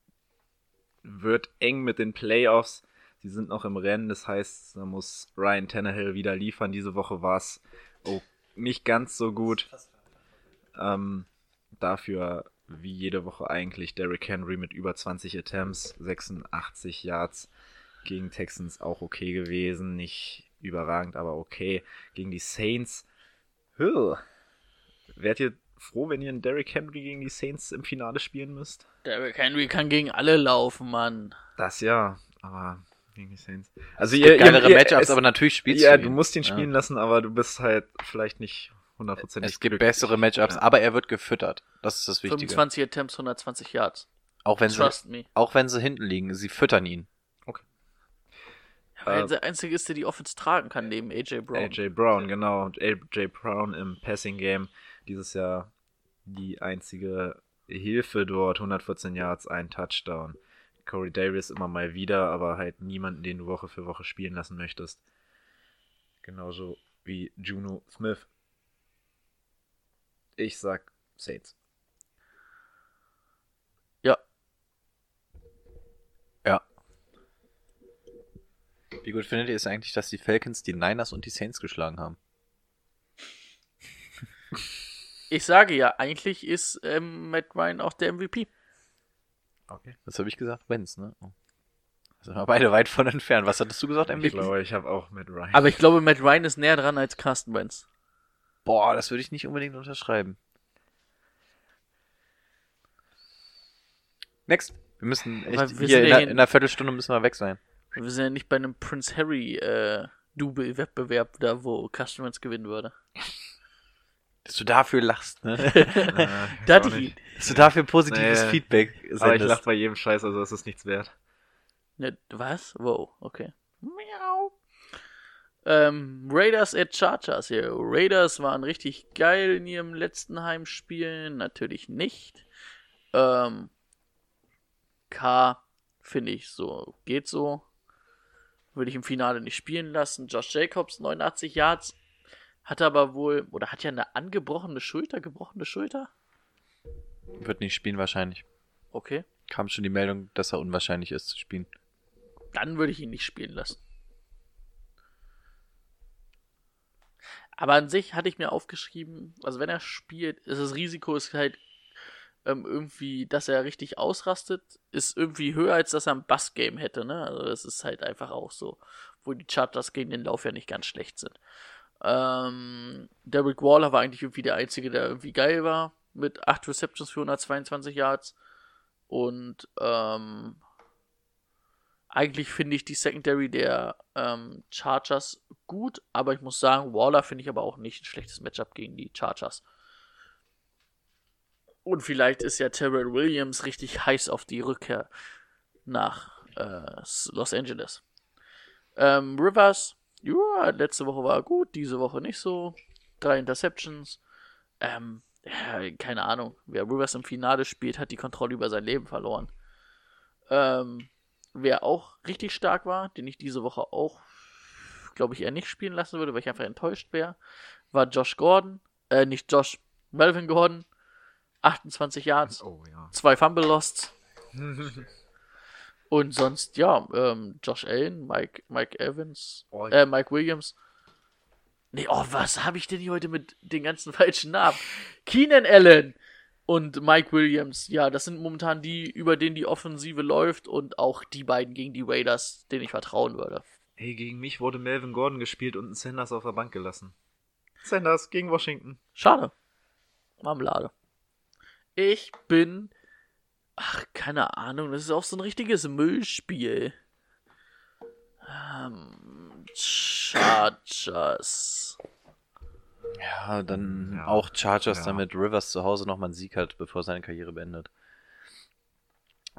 wird eng mit den Playoffs. Sie sind noch im Rennen, das heißt, da muss Ryan Tannehill wieder liefern. Diese Woche war es oh, nicht ganz so gut. Ähm, dafür, wie jede Woche eigentlich, Derrick Henry mit über 20 Attempts, 86 Yards gegen Texans auch okay gewesen. Nicht überragend, aber okay. Gegen die Saints. Huh. Wärt ihr froh, wenn ihr einen Derrick Henry gegen die Saints im Finale spielen müsst? Derrick Henry kann gegen alle laufen, Mann. Das ja, aber gegen die Saints. Also Es gibt geilere Matchups, aber natürlich spielst Ja, du du ihn. musst ihn Ja. spielen lassen, aber du bist halt vielleicht nicht hundertprozentig Es gibt glücklich. bessere Matchups, Ja. aber er wird gefüttert. Das ist das Wichtige. 25 Attempts, 120 Yards. Auch wenn, sie, Trust me. auch wenn sie hinten liegen, sie füttern ihn. Weil Äh, er der Einzige ist, der die Offense tragen kann, neben AJ Brown. AJ Brown, genau. Und AJ Brown im Passing Game dieses Jahr die einzige Hilfe dort. 114 Yards, ein Touchdown. Corey Davis immer mal wieder, aber halt niemanden, den du Woche für Woche spielen lassen möchtest. Genauso wie Juno Smith. Ich sag Saints. Ja, Ja. Wie gut findet ihr es eigentlich, dass die Falcons die Niners und die Saints geschlagen haben? (laughs) ich sage ja, eigentlich ist ähm, Matt Ryan auch der MVP. Okay. Das habe ich gesagt, wenn's, ne? Oh. Sind wir beide weit von entfernt. Was hattest du gesagt, Ich MVP? glaube, ich habe auch mit Ryan. Aber ich glaube, Matt Ryan ist näher dran als Carsten Wentz. Boah, das würde ich nicht unbedingt unterschreiben. Next. Wir müssen echt, wir hier in, ja in einer Viertelstunde müssen wir weg sein. Wir sind ja nicht bei einem Prince Harry äh, Double-Wettbewerb da, wo Wentz gewinnen würde. (laughs) Dass du dafür lachst, ne? (laughs) (laughs) Äh, Daddy. Dass du dafür positives Nee. Feedback Aber ich sendest. lache bei jedem Scheiß, also es ist nichts wert. Ne, was? Wow, okay. Miau. Ähm, Raiders at Chargers. Ja, Raiders waren richtig geil in ihrem letzten Heimspiel. Natürlich nicht. Ähm, K finde ich so, geht so. Würde ich im Finale nicht spielen lassen. Josh Jacobs, 89 Yards. Hat aber wohl, oder hat ja eine angebrochene Schulter, gebrochene Schulter? Wird nicht spielen wahrscheinlich. Okay. Kam schon die Meldung, dass er unwahrscheinlich ist zu spielen. Dann würde ich ihn nicht spielen lassen. Aber an sich hatte ich mir aufgeschrieben, also wenn er spielt, ist das Risiko ist halt ähm, irgendwie, dass er richtig ausrastet, ist irgendwie höher, als dass er ein Bass-Game hätte, ne? Also das ist halt einfach auch so, wo die Chargers gegen den Lauf ja nicht ganz schlecht sind. Ähm, Derek Waller war eigentlich irgendwie der Einzige, der irgendwie geil war, mit 8 Receptions für 122 Yards. Und ähm, eigentlich finde ich die Secondary der ähm, Chargers gut, aber ich muss sagen, Waller finde ich aber auch nicht ein schlechtes Matchup gegen die Chargers. Und vielleicht ist ja Terrell Williams richtig heiß auf die Rückkehr nach äh, Los Angeles. Ähm, Rivers, ja, letzte Woche war gut, diese Woche nicht so. Drei Interceptions. Ähm, ja, keine Ahnung. Wer Rivers im Finale spielt, hat die Kontrolle über sein Leben verloren. Ähm, wer auch richtig stark war, den ich diese Woche auch, glaube ich, eher nicht spielen lassen würde, weil ich einfach enttäuscht wäre, war Josh Gordon. Äh, nicht Josh, Melvin Gordon. 28 Yards, Oh ja. zwei Fumble Losts. (laughs) Und sonst, ja, ähm, Josh Allen, Mike, Mike Evans, Oh, äh, Mike Williams. Nee, oh, was habe ich denn hier heute mit den ganzen (laughs) falschen Namen? Keenan Allen und Mike Williams. Ja, das sind momentan die, über denen die Offensive läuft und auch die beiden gegen die Raiders, denen ich vertrauen würde. Hey, gegen mich wurde Melvin Gordon gespielt und ein Sanders auf der Bank gelassen. Sanders gegen Washington. Schade. Marmelade. Ich bin. Ach, keine Ahnung, das ist auch so ein richtiges Müllspiel. Ähm, Chargers. Ja, dann Ja. auch Chargers, Ja. damit Rivers zu Hause nochmal einen Sieg hat, bevor seine Karriere beendet.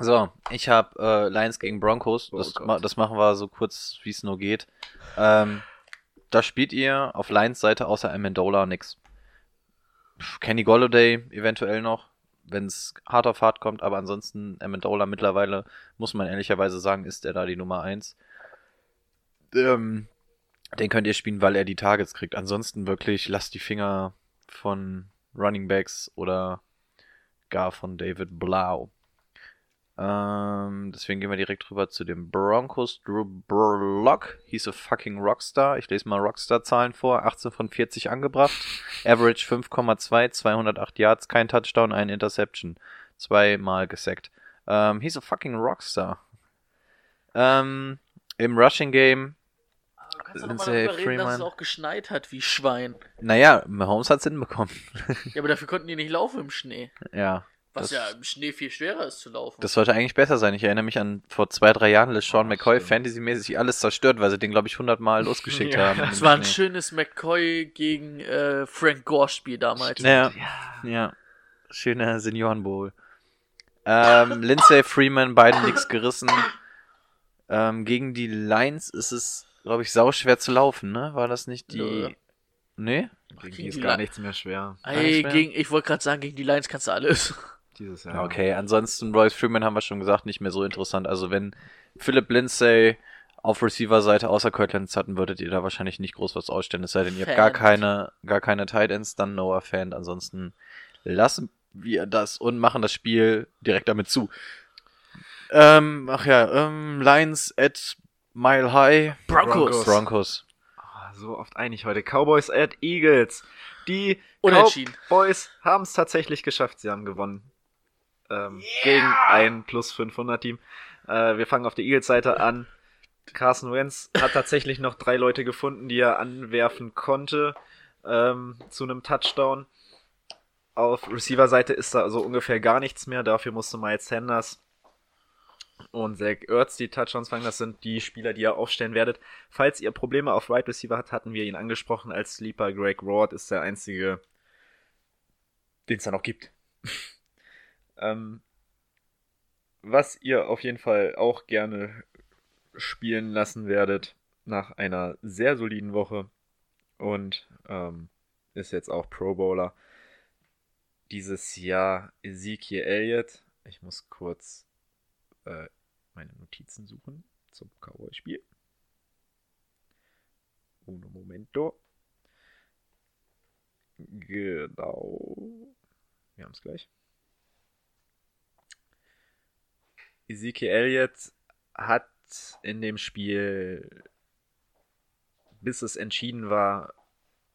So, ich habe äh, Lions gegen Broncos. Oh Das, Gott. ma das machen wir so kurz, wie es nur geht. Ähm, da spielt ihr auf Lions Seite außer Amendola nix. Kenny Golladay eventuell noch, wenn es hart auf hart kommt, aber ansonsten Amendola mittlerweile, muss man ehrlicherweise sagen, ist er da die Nummer 1. Ähm, den könnt ihr spielen, weil er die Targets kriegt. Ansonsten wirklich lasst die Finger von Running Backs oder gar von David Blau. Ähm, deswegen gehen wir direkt rüber zu den Broncos. Drew Burlock hieß a fucking Rockstar. Ich lese mal Rockstar-Zahlen vor. 18 von 40 angebracht. Average 5,2, 208 Yards, kein Touchdown, ein Interception. Zweimal gesackt. Ähm, he's a fucking Rockstar. Ähm, Im Rushing Game Kannst du Lindsay darüber reden, dass es Freeman. auch geschneit hat wie Schwein. Naja, Mahomes hat's hinbekommen. (laughs) Ja, aber dafür konnten die nicht laufen im Schnee. ja. Was Das- ja im Schnee viel schwerer ist zu laufen. Das sollte eigentlich besser sein. Ich erinnere mich an vor zwei, drei Jahren, LeSean Ah, McCoy fantasymäßig alles zerstört, weil sie den, glaube ich, hundertmal (laughs) losgeschickt Ja. haben. das war ein schönes McCoy gegen äh, Frank Gore-Spiel damals. Ja, ja. Schöner Seniorenbowl. Ähm, Lindsay Freeman, beiden nichts gerissen. (laughs) Ähm, gegen die Lions ist es, glaube ich, sauschwer zu laufen, ne? War das nicht die. Nö. Nee? Gegen Gegen die ist gar nichts mehr schwer. Ey, Nice, gegen, ich wollte gerade sagen, gegen die Lions kannst du alles. (laughs) Dieses Jahr. Okay, ansonsten Royce Freeman haben wir schon gesagt, nicht mehr so interessant. Also wenn Philip Lindsay auf Receiver-Seite außer Kirtland hatten, würdet ihr da wahrscheinlich nicht groß was ausstellen. Es sei denn, ihr habt gar keine, gar keine Tight Ends, dann Noah Fan. Ansonsten lassen wir das und machen das Spiel direkt damit zu. Ähm, ach ja, ähm, Lions at Mile High. Broncos. Broncos. Ah, so oft einig heute. Cowboys at Eagles. Die Unentschieden. Cowboys haben es tatsächlich geschafft. Sie haben gewonnen. Ähm, Gegen ein plus 500 Team. Äh, wir fangen auf der Eagles-Seite an. Carson Wentz hat tatsächlich noch drei Leute gefunden, die er anwerfen konnte ähm, zu einem Touchdown. Auf Receiver-Seite ist da so ungefähr gar nichts mehr. Dafür musste Miles Sanders und Zach Ertz die Touchdowns fangen. Das sind die Spieler, die ihr aufstellen werdet. Falls ihr Probleme auf Right Receiver habt, hatten wir ihn angesprochen als Sleeper. Greg Ward ist der einzige, den es da noch gibt. (laughs) ähm, was ihr auf jeden Fall auch gerne spielen lassen werdet nach einer sehr soliden Woche und ähm, ist jetzt auch Pro Bowler dieses Jahr Ezekiel Elliott. Ich muss kurz äh, meine Notizen suchen zum Cowboy-Spiel. Uno momento. Genau. Wir haben es gleich. Ezekiel Elliott hat in dem Spiel, bis es entschieden war,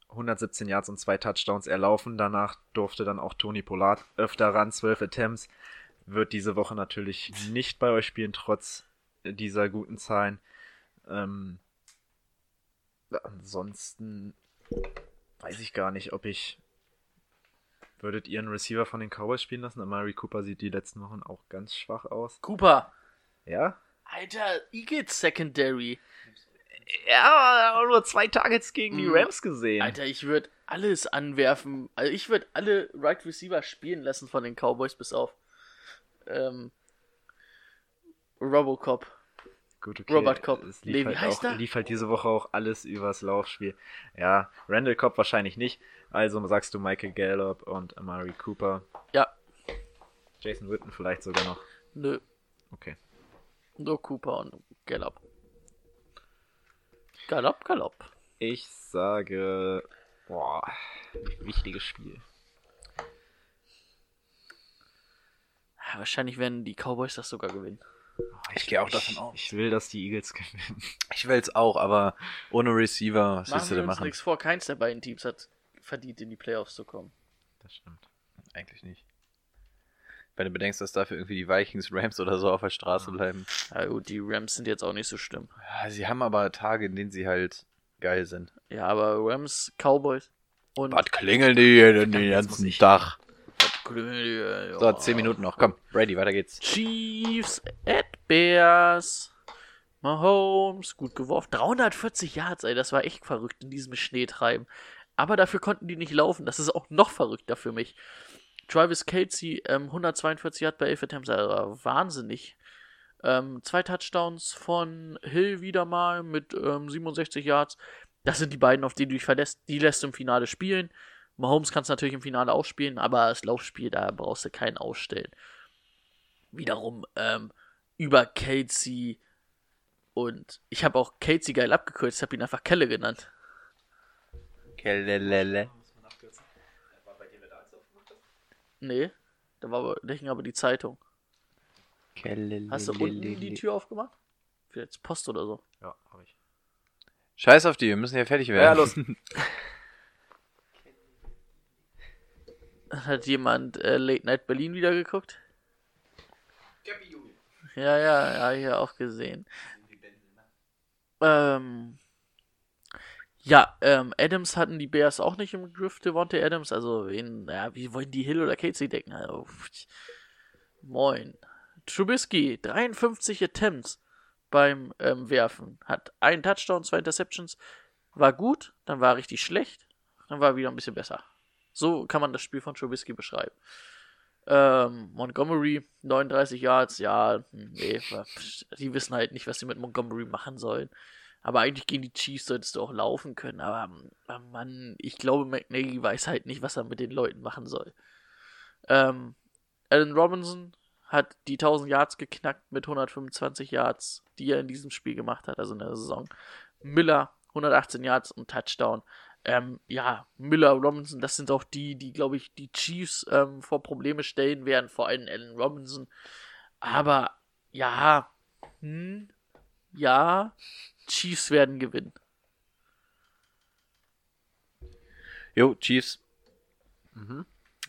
117 Yards und zwei Touchdowns erlaufen. Danach durfte dann auch Tony Pollard öfter ran, 12 Attempts. Wird diese Woche natürlich nicht bei euch spielen, trotz dieser guten Zahlen. Ähm, ansonsten weiß ich gar nicht, ob ich. Würdet ihr einen Receiver von den Cowboys spielen lassen? Amari Cooper sieht die letzten Wochen auch ganz schwach aus. Cooper. Ja? Alter, Eagles Secondary. Ja, aber nur zwei Targets gegen die Mhm. Rams gesehen. Alter, ich würde alles anwerfen. Also ich würde alle Right Receiver spielen lassen von den Cowboys bis auf ähm, Robocop. Gut, okay. Robert Cobb. Es lief, wie halt heißt auch, er? lief halt diese Woche auch alles übers Laufspiel. Ja, Randall Cobb wahrscheinlich nicht. Also sagst du Michael Gallup und Amari Cooper. Ja, Jason Witten vielleicht sogar noch. nö. Okay. Nur Cooper und Gallup. Galopp, Galopp. Ich sage. Boah, wichtiges Spiel. Ja, wahrscheinlich werden die Cowboys das sogar gewinnen. Ich gehe auch davon aus. Ich will, dass die Eagles gewinnen. Ich will es auch, aber ohne Receiver, was willst Machen du wir denn uns machen? nichts vor, keins der beiden Teams hat verdient, in die Playoffs zu kommen. Das stimmt. Eigentlich nicht. Wenn du bedenkst, dass dafür irgendwie die Vikings, Rams oder so auf der Straße bleiben. Ja gut, die Rams sind jetzt auch nicht so schlimm. Ja, sie haben aber Tage, in denen sie halt geil sind. Ja, aber Rams, Cowboys und Was klingeln die hier denn den ganzen Tag? So, 10 Minuten noch. Komm, Brady, weiter geht's. Chiefs at Bears. Mahomes, gut geworfen. 340 Yards, ey, das war echt verrückt in diesem Schneetreiben. Aber dafür konnten die nicht laufen. Das ist auch noch verrückter für mich. Travis Kelsey, ähm, 142 Yards bei 11 Attempts, also wahnsinnig. Ähm, zwei Touchdowns von Hill wieder mal mit ähm, 67 Yards. Das sind die beiden, auf die du dich verlässt. Die lässt du im Finale spielen. Mahomes kannst du natürlich im Finale auch spielen, aber das Laufspiel, da brauchst du keinen ausstellen. Wiederum ähm, über Kelsey und ich habe auch Kelsey geil abgekürzt, ich habe ihn einfach Kelle genannt. Kelelele. Nee, da war aber, da hing aber die Zeitung. Kelelele. Hast du unten die Tür aufgemacht? Vielleicht Post oder so. Ja, hab ich. Scheiß auf die, wir müssen ja fertig werden. Ja, los. (laughs) Hat jemand äh, Late Night Berlin wieder geguckt? Ja, ja, ja, hier auch gesehen. Ähm, ja, ähm, Adams hatten die Bears auch nicht im Griff, Devontae Adams. Also, wen, ja, wie wollen die Hill oder Casey decken? Also, moin. Trubisky, 53 Attempts beim ähm, Werfen. Hat einen Touchdown, zwei Interceptions. War gut, dann war richtig schlecht, dann war wieder ein bisschen besser. So kann man das Spiel von Trubisky beschreiben. Ähm, Montgomery, 39 Yards, ja, hm, nee, die wissen halt nicht, was sie mit Montgomery machen sollen. Aber eigentlich gegen die Chiefs solltest du auch laufen können. Aber Mann, ich glaube, McNaghy weiß halt nicht, was er mit den Leuten machen soll. Ähm, Allen Robinson hat die 1000 Yards geknackt mit 125 Yards, die er in diesem Spiel gemacht hat, also in der Saison. Miller, 118 Yards und Touchdown. Ähm, ja, Miller, Robinson, das sind auch die, die, glaube ich, die Chiefs ähm, vor Probleme stellen werden, vor allem Allen Robinson. Aber ja, hm, ja, Chiefs werden gewinnen. Jo, Chiefs.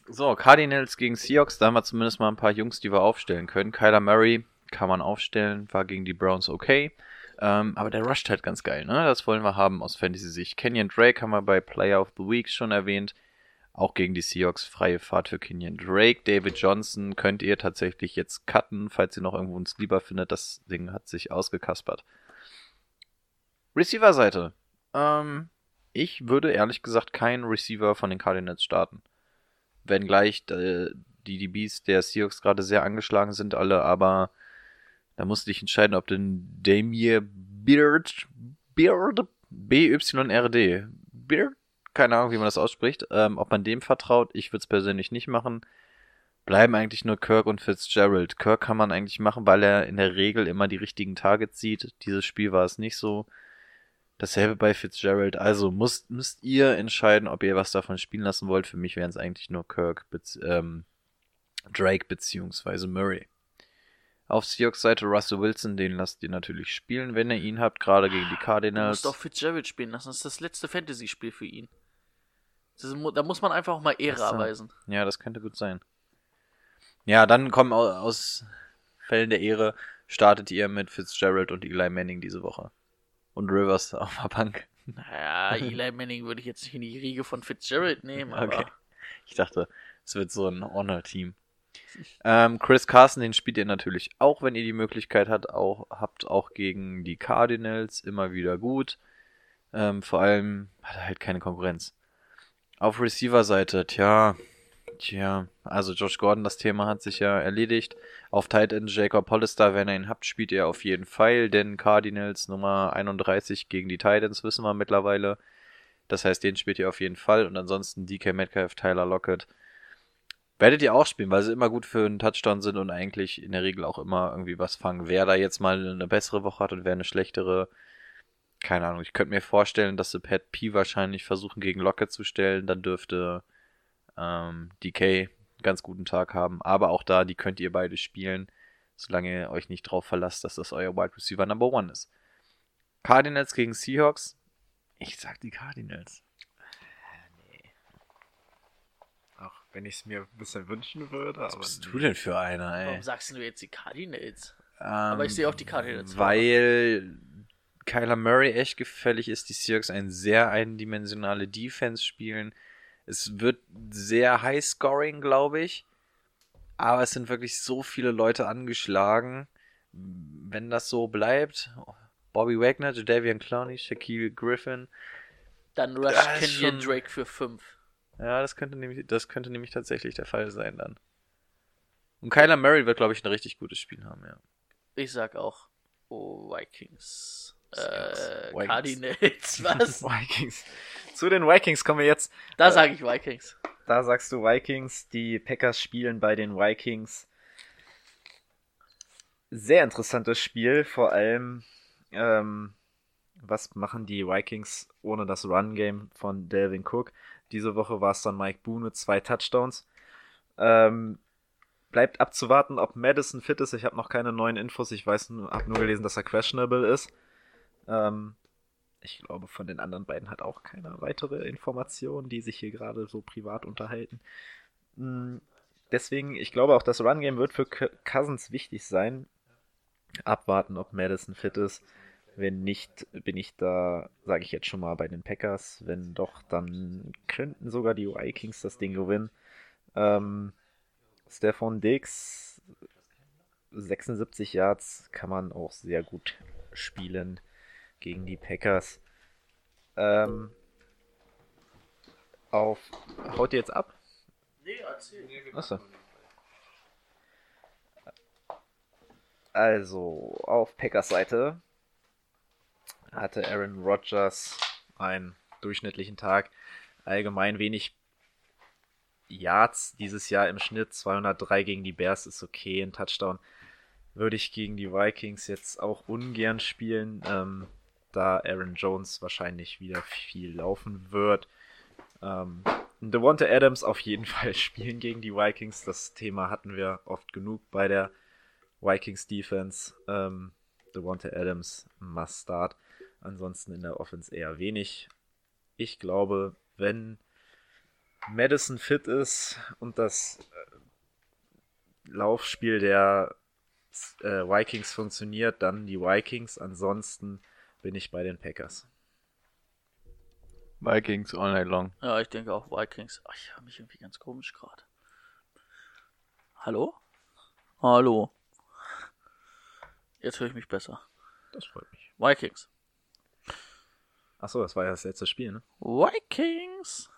So, Cardinals gegen Seahawks, da haben wir zumindest mal ein paar Jungs, die wir aufstellen können. Kyler Murray kann man aufstellen, war gegen die Browns okay. Ähm, aber der rusht halt ganz geil, ne? Das wollen wir haben aus Fantasy-Sicht. Kenyon Drake haben wir bei Player of the Week schon erwähnt. Auch gegen die Seahawks freie Fahrt für Kenyon Drake. David Johnson könnt ihr tatsächlich jetzt cutten, falls ihr noch irgendwo einen Sleeper findet. Das Ding hat sich ausgekaspert. Receiver-Seite. Ähm, ich würde ehrlich gesagt keinen Receiver von den Cardinals starten. Wenngleich äh, die DBs der Seahawks gerade sehr angeschlagen sind, alle, aber da musst du dich entscheiden, ob denn Damir Beard, Beard, B-Y-R-D, Beard, keine Ahnung, wie man das ausspricht, ähm, ob man dem vertraut. Ich würde es persönlich nicht machen. Bleiben eigentlich nur Kirk und Fitzgerald. Kirk kann man eigentlich machen, weil er in der Regel immer die richtigen Targets sieht. Dieses Spiel war es nicht so. Dasselbe bei Fitzgerald. Also müsst, müsst ihr entscheiden, ob ihr was davon spielen lassen wollt. Für mich wären es eigentlich nur Kirk, ähm, Drake beziehungsweise Murray. Auf Seahawks Seite Russell Wilson, den lasst ihr natürlich spielen, wenn ihr ihn habt, gerade gegen die Du Cardinals. musst auch Fitzgerald spielen lassen. Das ist das letzte Fantasy-Spiel für ihn. Das ist, da muss man einfach auch mal Ehre so. erweisen. Ja, das könnte gut sein. Ja, dann kommen au- aus Fällen der Ehre, startet ihr mit Fitzgerald und Eli Manning diese Woche. Und Rivers (laughs) auf der Bank. Naja, Eli Manning würde ich jetzt nicht in die Riege von Fitzgerald nehmen, (laughs) aber Okay. Ich dachte, es wird so ein Honor-Team. Ähm, Chris Carson, den spielt ihr natürlich auch, wenn ihr die Möglichkeit hat, auch, habt, auch gegen die Cardinals immer wieder gut. Ähm, vor allem hat er halt keine Konkurrenz. Auf Receiver-Seite, tja, tja, also Josh Gordon, das Thema hat sich ja erledigt. Auf Tight End Jacob Hollister, wenn ihr ihn habt, spielt ihr auf jeden Fall, denn Cardinals Nummer 31 gegen die Titans wissen wir mittlerweile. Das heißt, den spielt ihr auf jeden Fall. Und ansonsten DK Metcalf, Tyler Lockett. Werdet ihr auch spielen, weil sie immer gut für einen Touchdown sind und eigentlich in der Regel auch immer irgendwie was fangen. Wer da jetzt mal eine bessere Woche hat und wer eine schlechtere, keine Ahnung. Ich könnte mir vorstellen, dass sie Pat P wahrscheinlich versuchen gegen Lockett zu stellen. Dann dürfte ähm, DK einen ganz guten Tag haben. Aber auch da, die könnt ihr beide spielen, solange ihr euch nicht drauf verlasst, dass das euer Wide Receiver Number One ist. Cardinals gegen Seahawks. Ich sag die Cardinals. Auch wenn ich es mir ein bisschen wünschen würde, Was aber. bist du denn für einer, ey? warum sagst du jetzt die Cardinals? Ähm, Aber ich sehe auch die Cardinals Weil Kyler Murray echt gefällig ist, die Seahawks eine sehr eindimensionale Defense spielen. Es wird sehr high scoring, glaube ich. Aber es sind wirklich so viele Leute angeschlagen. Wenn das so bleibt, Bobby Wagner, Jadavian Clowney, Shaquille Griffin, Dann rush Kenyon Drake für 5. ja, das könnte nämlich, das könnte nämlich tatsächlich der Fall sein dann. Und Kyler Murray wird, glaube ich, ein richtig gutes Spiel haben, ja. Ich sag auch oh, Vikings. Äh, Vikings. Cardinals, (laughs) was? Vikings. Zu den Vikings kommen wir jetzt. da sage ich Vikings. Da sagst du Vikings, die Packers spielen bei den Vikings. Sehr interessantes Spiel, vor allem, ähm, was machen die Vikings ohne das Run-Game von Delvin Cook? Diese Woche war es dann Mike Boone mit zwei Touchdowns. Ähm, bleibt abzuwarten, ob Madison fit ist. Ich habe noch keine neuen Infos. Ich weiß, habe nur gelesen, dass er questionable ist. Ähm, ich glaube, von den anderen beiden hat auch keiner weitere Informationen, die sich hier gerade so privat unterhalten. Mm, Deswegen, ich glaube auch, das Run-Game wird für Cousins wichtig sein. Abwarten, ob Madison fit ist. Wenn nicht, bin ich da, sage ich jetzt schon mal, bei den Packers. Wenn doch, dann könnten sogar die Vikings das Ding gewinnen. Ähm, Stefan Diggs, 76 Yards, kann man auch sehr gut spielen gegen die Packers. Ähm, auf. Haut ihr jetzt ab? Nee, erzähl. Achso. Also, auf Packers Seite hatte Aaron Rodgers einen durchschnittlichen Tag. Allgemein wenig Yards dieses Jahr im Schnitt. 203 gegen die Bears ist okay. Ein Touchdown würde ich gegen die Vikings jetzt auch ungern spielen, ähm, da Aaron Jones wahrscheinlich wieder viel laufen wird. Ähm, Devonta Adams auf jeden (laughs) Fall spielen gegen die Vikings. Das Thema hatten wir oft genug bei der Vikings Defense. Ähm, Devonta Adams must start. Ansonsten in der Offense eher wenig. Ich glaube, wenn Madison fit ist und das äh, Laufspiel der äh, Vikings funktioniert, dann die Vikings. Ansonsten bin ich bei den Packers. Vikings all night long. Ja, ich denke auch Vikings. Ach, ich höre mich irgendwie ganz komisch gerade. Hallo? Hallo. Jetzt höre ich mich besser. Das freut mich. Vikings. Achso, das war ja das letzte Spiel, ne? Vikings.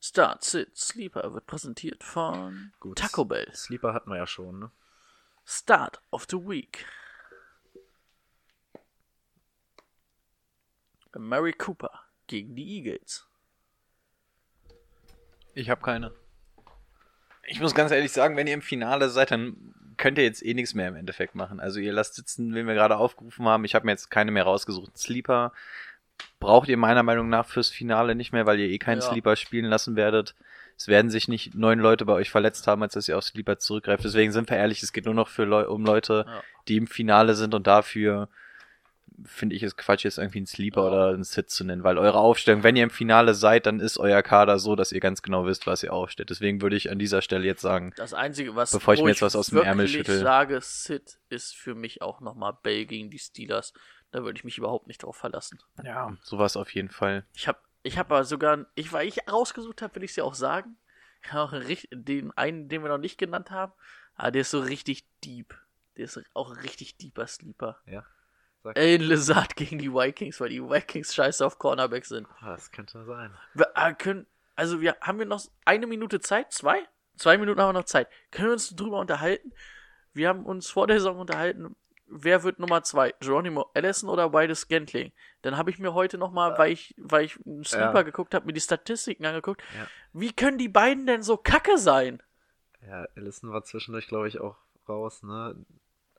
Start, Sit, Sleeper wird präsentiert von Gut. Taco Bell. Sleeper hatten wir ja schon, ne? Start of the Week. Mary Cooper gegen die Eagles. Ich habe keine. Ich muss ganz ehrlich sagen, wenn ihr im Finale seid, dann könnt ihr jetzt eh nichts mehr im Endeffekt machen. Also ihr lasst sitzen, wen wir gerade aufgerufen haben. Ich habe mir jetzt keine mehr rausgesucht. Sleeper braucht ihr meiner Meinung nach fürs Finale nicht mehr, weil ihr eh keinen Ja. Sleeper spielen lassen werdet. Es werden sich nicht neun Leute bei euch verletzt haben, als dass ihr auf Sleeper zurückgreift. Deswegen sind wir ehrlich, es geht nur noch für Leu um Leute, Ja. die im Finale sind und dafür finde ich es Quatsch, jetzt irgendwie einen Sleeper oder einen Sit zu nennen, weil eure Aufstellung, wenn ihr im Finale seid, dann ist euer Kader so, dass ihr ganz genau wisst, was ihr aufstellt. Deswegen würde ich an dieser Stelle jetzt sagen, Das Einzige, was Bevor ich mir jetzt was aus dem Ärmel schüttel. sage, Sid ist für mich auch nochmal Bale gegen die Steelers. Da würde ich mich überhaupt nicht drauf verlassen. ja, sowas auf jeden Fall. Ich habe ich hab aber sogar, ich, weil ich rausgesucht habe, will ich es ja auch sagen. Ich auch einen, den einen, den wir noch nicht genannt haben, aber der ist so richtig deep. Der ist auch ein richtig deeper Sleeper. Ja. Sag. Alan Lazard (laughs) gegen die Vikings, weil die Vikings scheiße auf Cornerback sind. Ah, Das könnte sein. Wir äh, können, also wir haben wir noch eine Minute Zeit? Zwei? Zwei Minuten haben wir noch Zeit. Können wir uns drüber unterhalten? Wir haben uns vor der Saison unterhalten, wer wird Nummer zwei? Geronimo Allison oder Wildes Scantling? Dann habe ich mir heute nochmal, weil ich, weil ich einen Sleeper Ja. geguckt habe, mir die Statistiken angeguckt. Ja. Wie können die beiden denn so kacke sein? Ja, Allison war zwischendurch, glaube ich, auch raus, ne?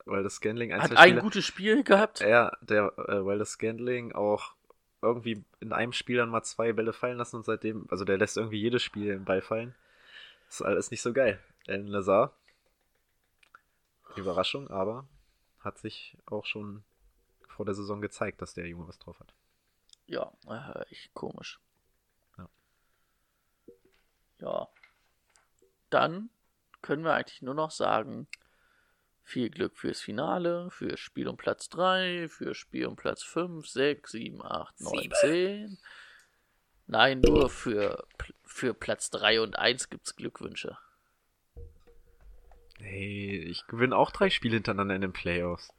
Weil das Scanling ein, Hat ein Spiele- gutes Spiel gehabt. Ja, der, äh, weil das Scandling auch irgendwie in einem Spiel dann mal zwei Bälle fallen lassen und seitdem, also der lässt irgendwie jedes Spiel den Ball fallen. Das ist alles nicht so geil. Alan Lazar, Überraschung, aber hat sich auch schon vor der Saison gezeigt, dass der Junge was drauf hat. Ja, echt komisch. Ja. Ja. Dann können wir eigentlich nur noch sagen, viel Glück fürs Finale, für Spiel um Platz 3, für Spiel um Platz 5, 6, 7, 8, 9, 10. Nein, nur für, für Platz 3 und 1 gibt's Glückwünsche. Hey, ich gewinne auch drei Spiele hintereinander in den Playoffs.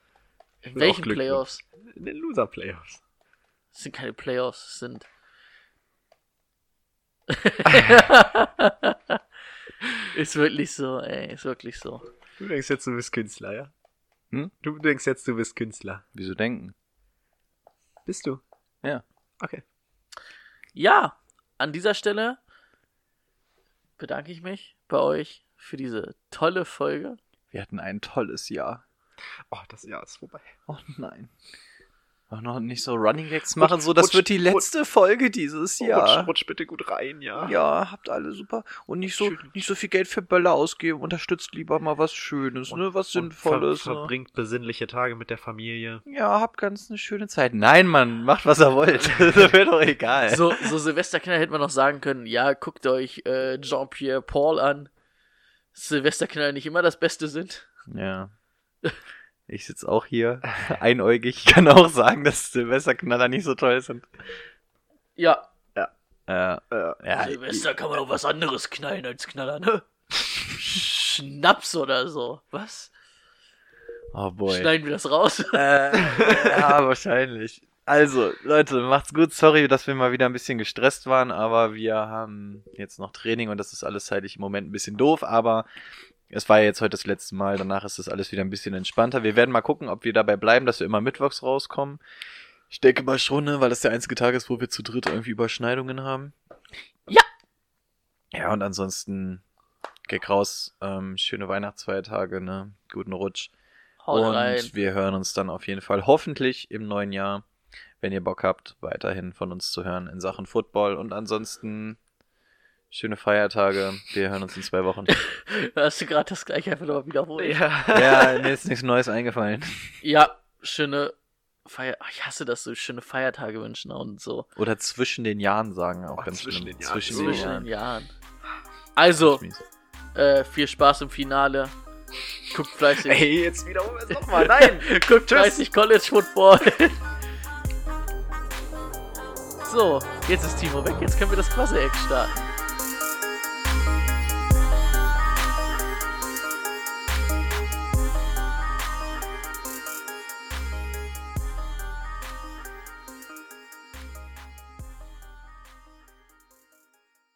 In welchen Playoffs? In den Loser-Playoffs. Das sind keine Playoffs, das sind. (laughs) (laughs) ist wirklich so, ey, ist wirklich so. Du denkst jetzt, du bist Künstler, ja? Hm? Du denkst jetzt, du bist Künstler. Wieso denken? Bist du? Ja. Okay. Ja, an dieser Stelle bedanke ich mich bei euch für diese tolle Folge. Wir hatten ein tolles Jahr. Oh, das Jahr ist vorbei. Oh nein. Auch noch nicht so Running Gags machen, so das rutsch- wird die letzte Folge dieses Jahr. Rutsch, rutsch bitte gut rein, ja. Ja, habt alle super. Und nicht so, Schön. nicht so viel Geld für Böller ausgeben. Unterstützt lieber mal was Schönes, ne? Was Und Sinnvolles. Ver ne? verbringt besinnliche Tage mit der Familie. Ja, habt ganz eine schöne Zeit. Nein, Mann, macht was ihr wollt. (laughs) das wäre doch egal. So, so Silvesterkinder hätte man noch sagen können, ja, guckt euch äh, Jean-Pierre Paul an. Silvesterkinder nicht immer das Beste sind. Ja. (laughs) Ich sitze auch hier, (laughs) einäugig. Ich kann auch sagen, dass Silvesterknaller nicht so toll sind. Ja, Äh, Äh, ja, Silvester kann man auch was anderes knallen als Knaller, ne? Schnaps oder so. Was? oh boy. Schneiden wir das raus? Äh, ja, wahrscheinlich. Also, Leute, macht's gut. Sorry, dass wir mal wieder ein bisschen gestresst waren, aber wir haben jetzt noch Training und das ist alles zeitlich im Moment ein bisschen doof, aber es war ja jetzt heute das letzte Mal, danach ist das alles wieder ein bisschen entspannter. Wir werden mal gucken, ob wir dabei bleiben, dass wir immer mittwochs rauskommen. Ich denke mal schon, ne, weil das der einzige Tag ist, wo wir zu dritt irgendwie Überschneidungen haben. Ja. Ja, und ansonsten, Gag raus, ähm, schöne Weihnachtsfeiertage, ne, guten Rutsch. Haut und rein. wir hören uns dann auf jeden Fall hoffentlich im neuen Jahr, wenn ihr Bock habt, weiterhin von uns zu hören in Sachen Football. Und ansonsten schöne Feiertage. Wir hören uns in zwei Wochen. (laughs) Hast du gerade das gleiche einfach nochmal wiederholt? ja. (laughs) ja, mir ist nichts Neues eingefallen. Ja, schöne Feier. Ach, ich hasse das so, schöne Feiertage wünschen und so. Oder zwischen den Jahren sagen auch Oh, ganz zwischen schlimm. den Jahren. Zwischen Zwischen den den Jahren. Jahren. Also, äh, viel Spaß im Finale. Guckt fleißig. Ey, jetzt wiederholen wir es nochmal. Nein! (laughs) Guckt fleißig College Football. so, jetzt ist Timo weg. Jetzt können wir das Quasi-Eck starten.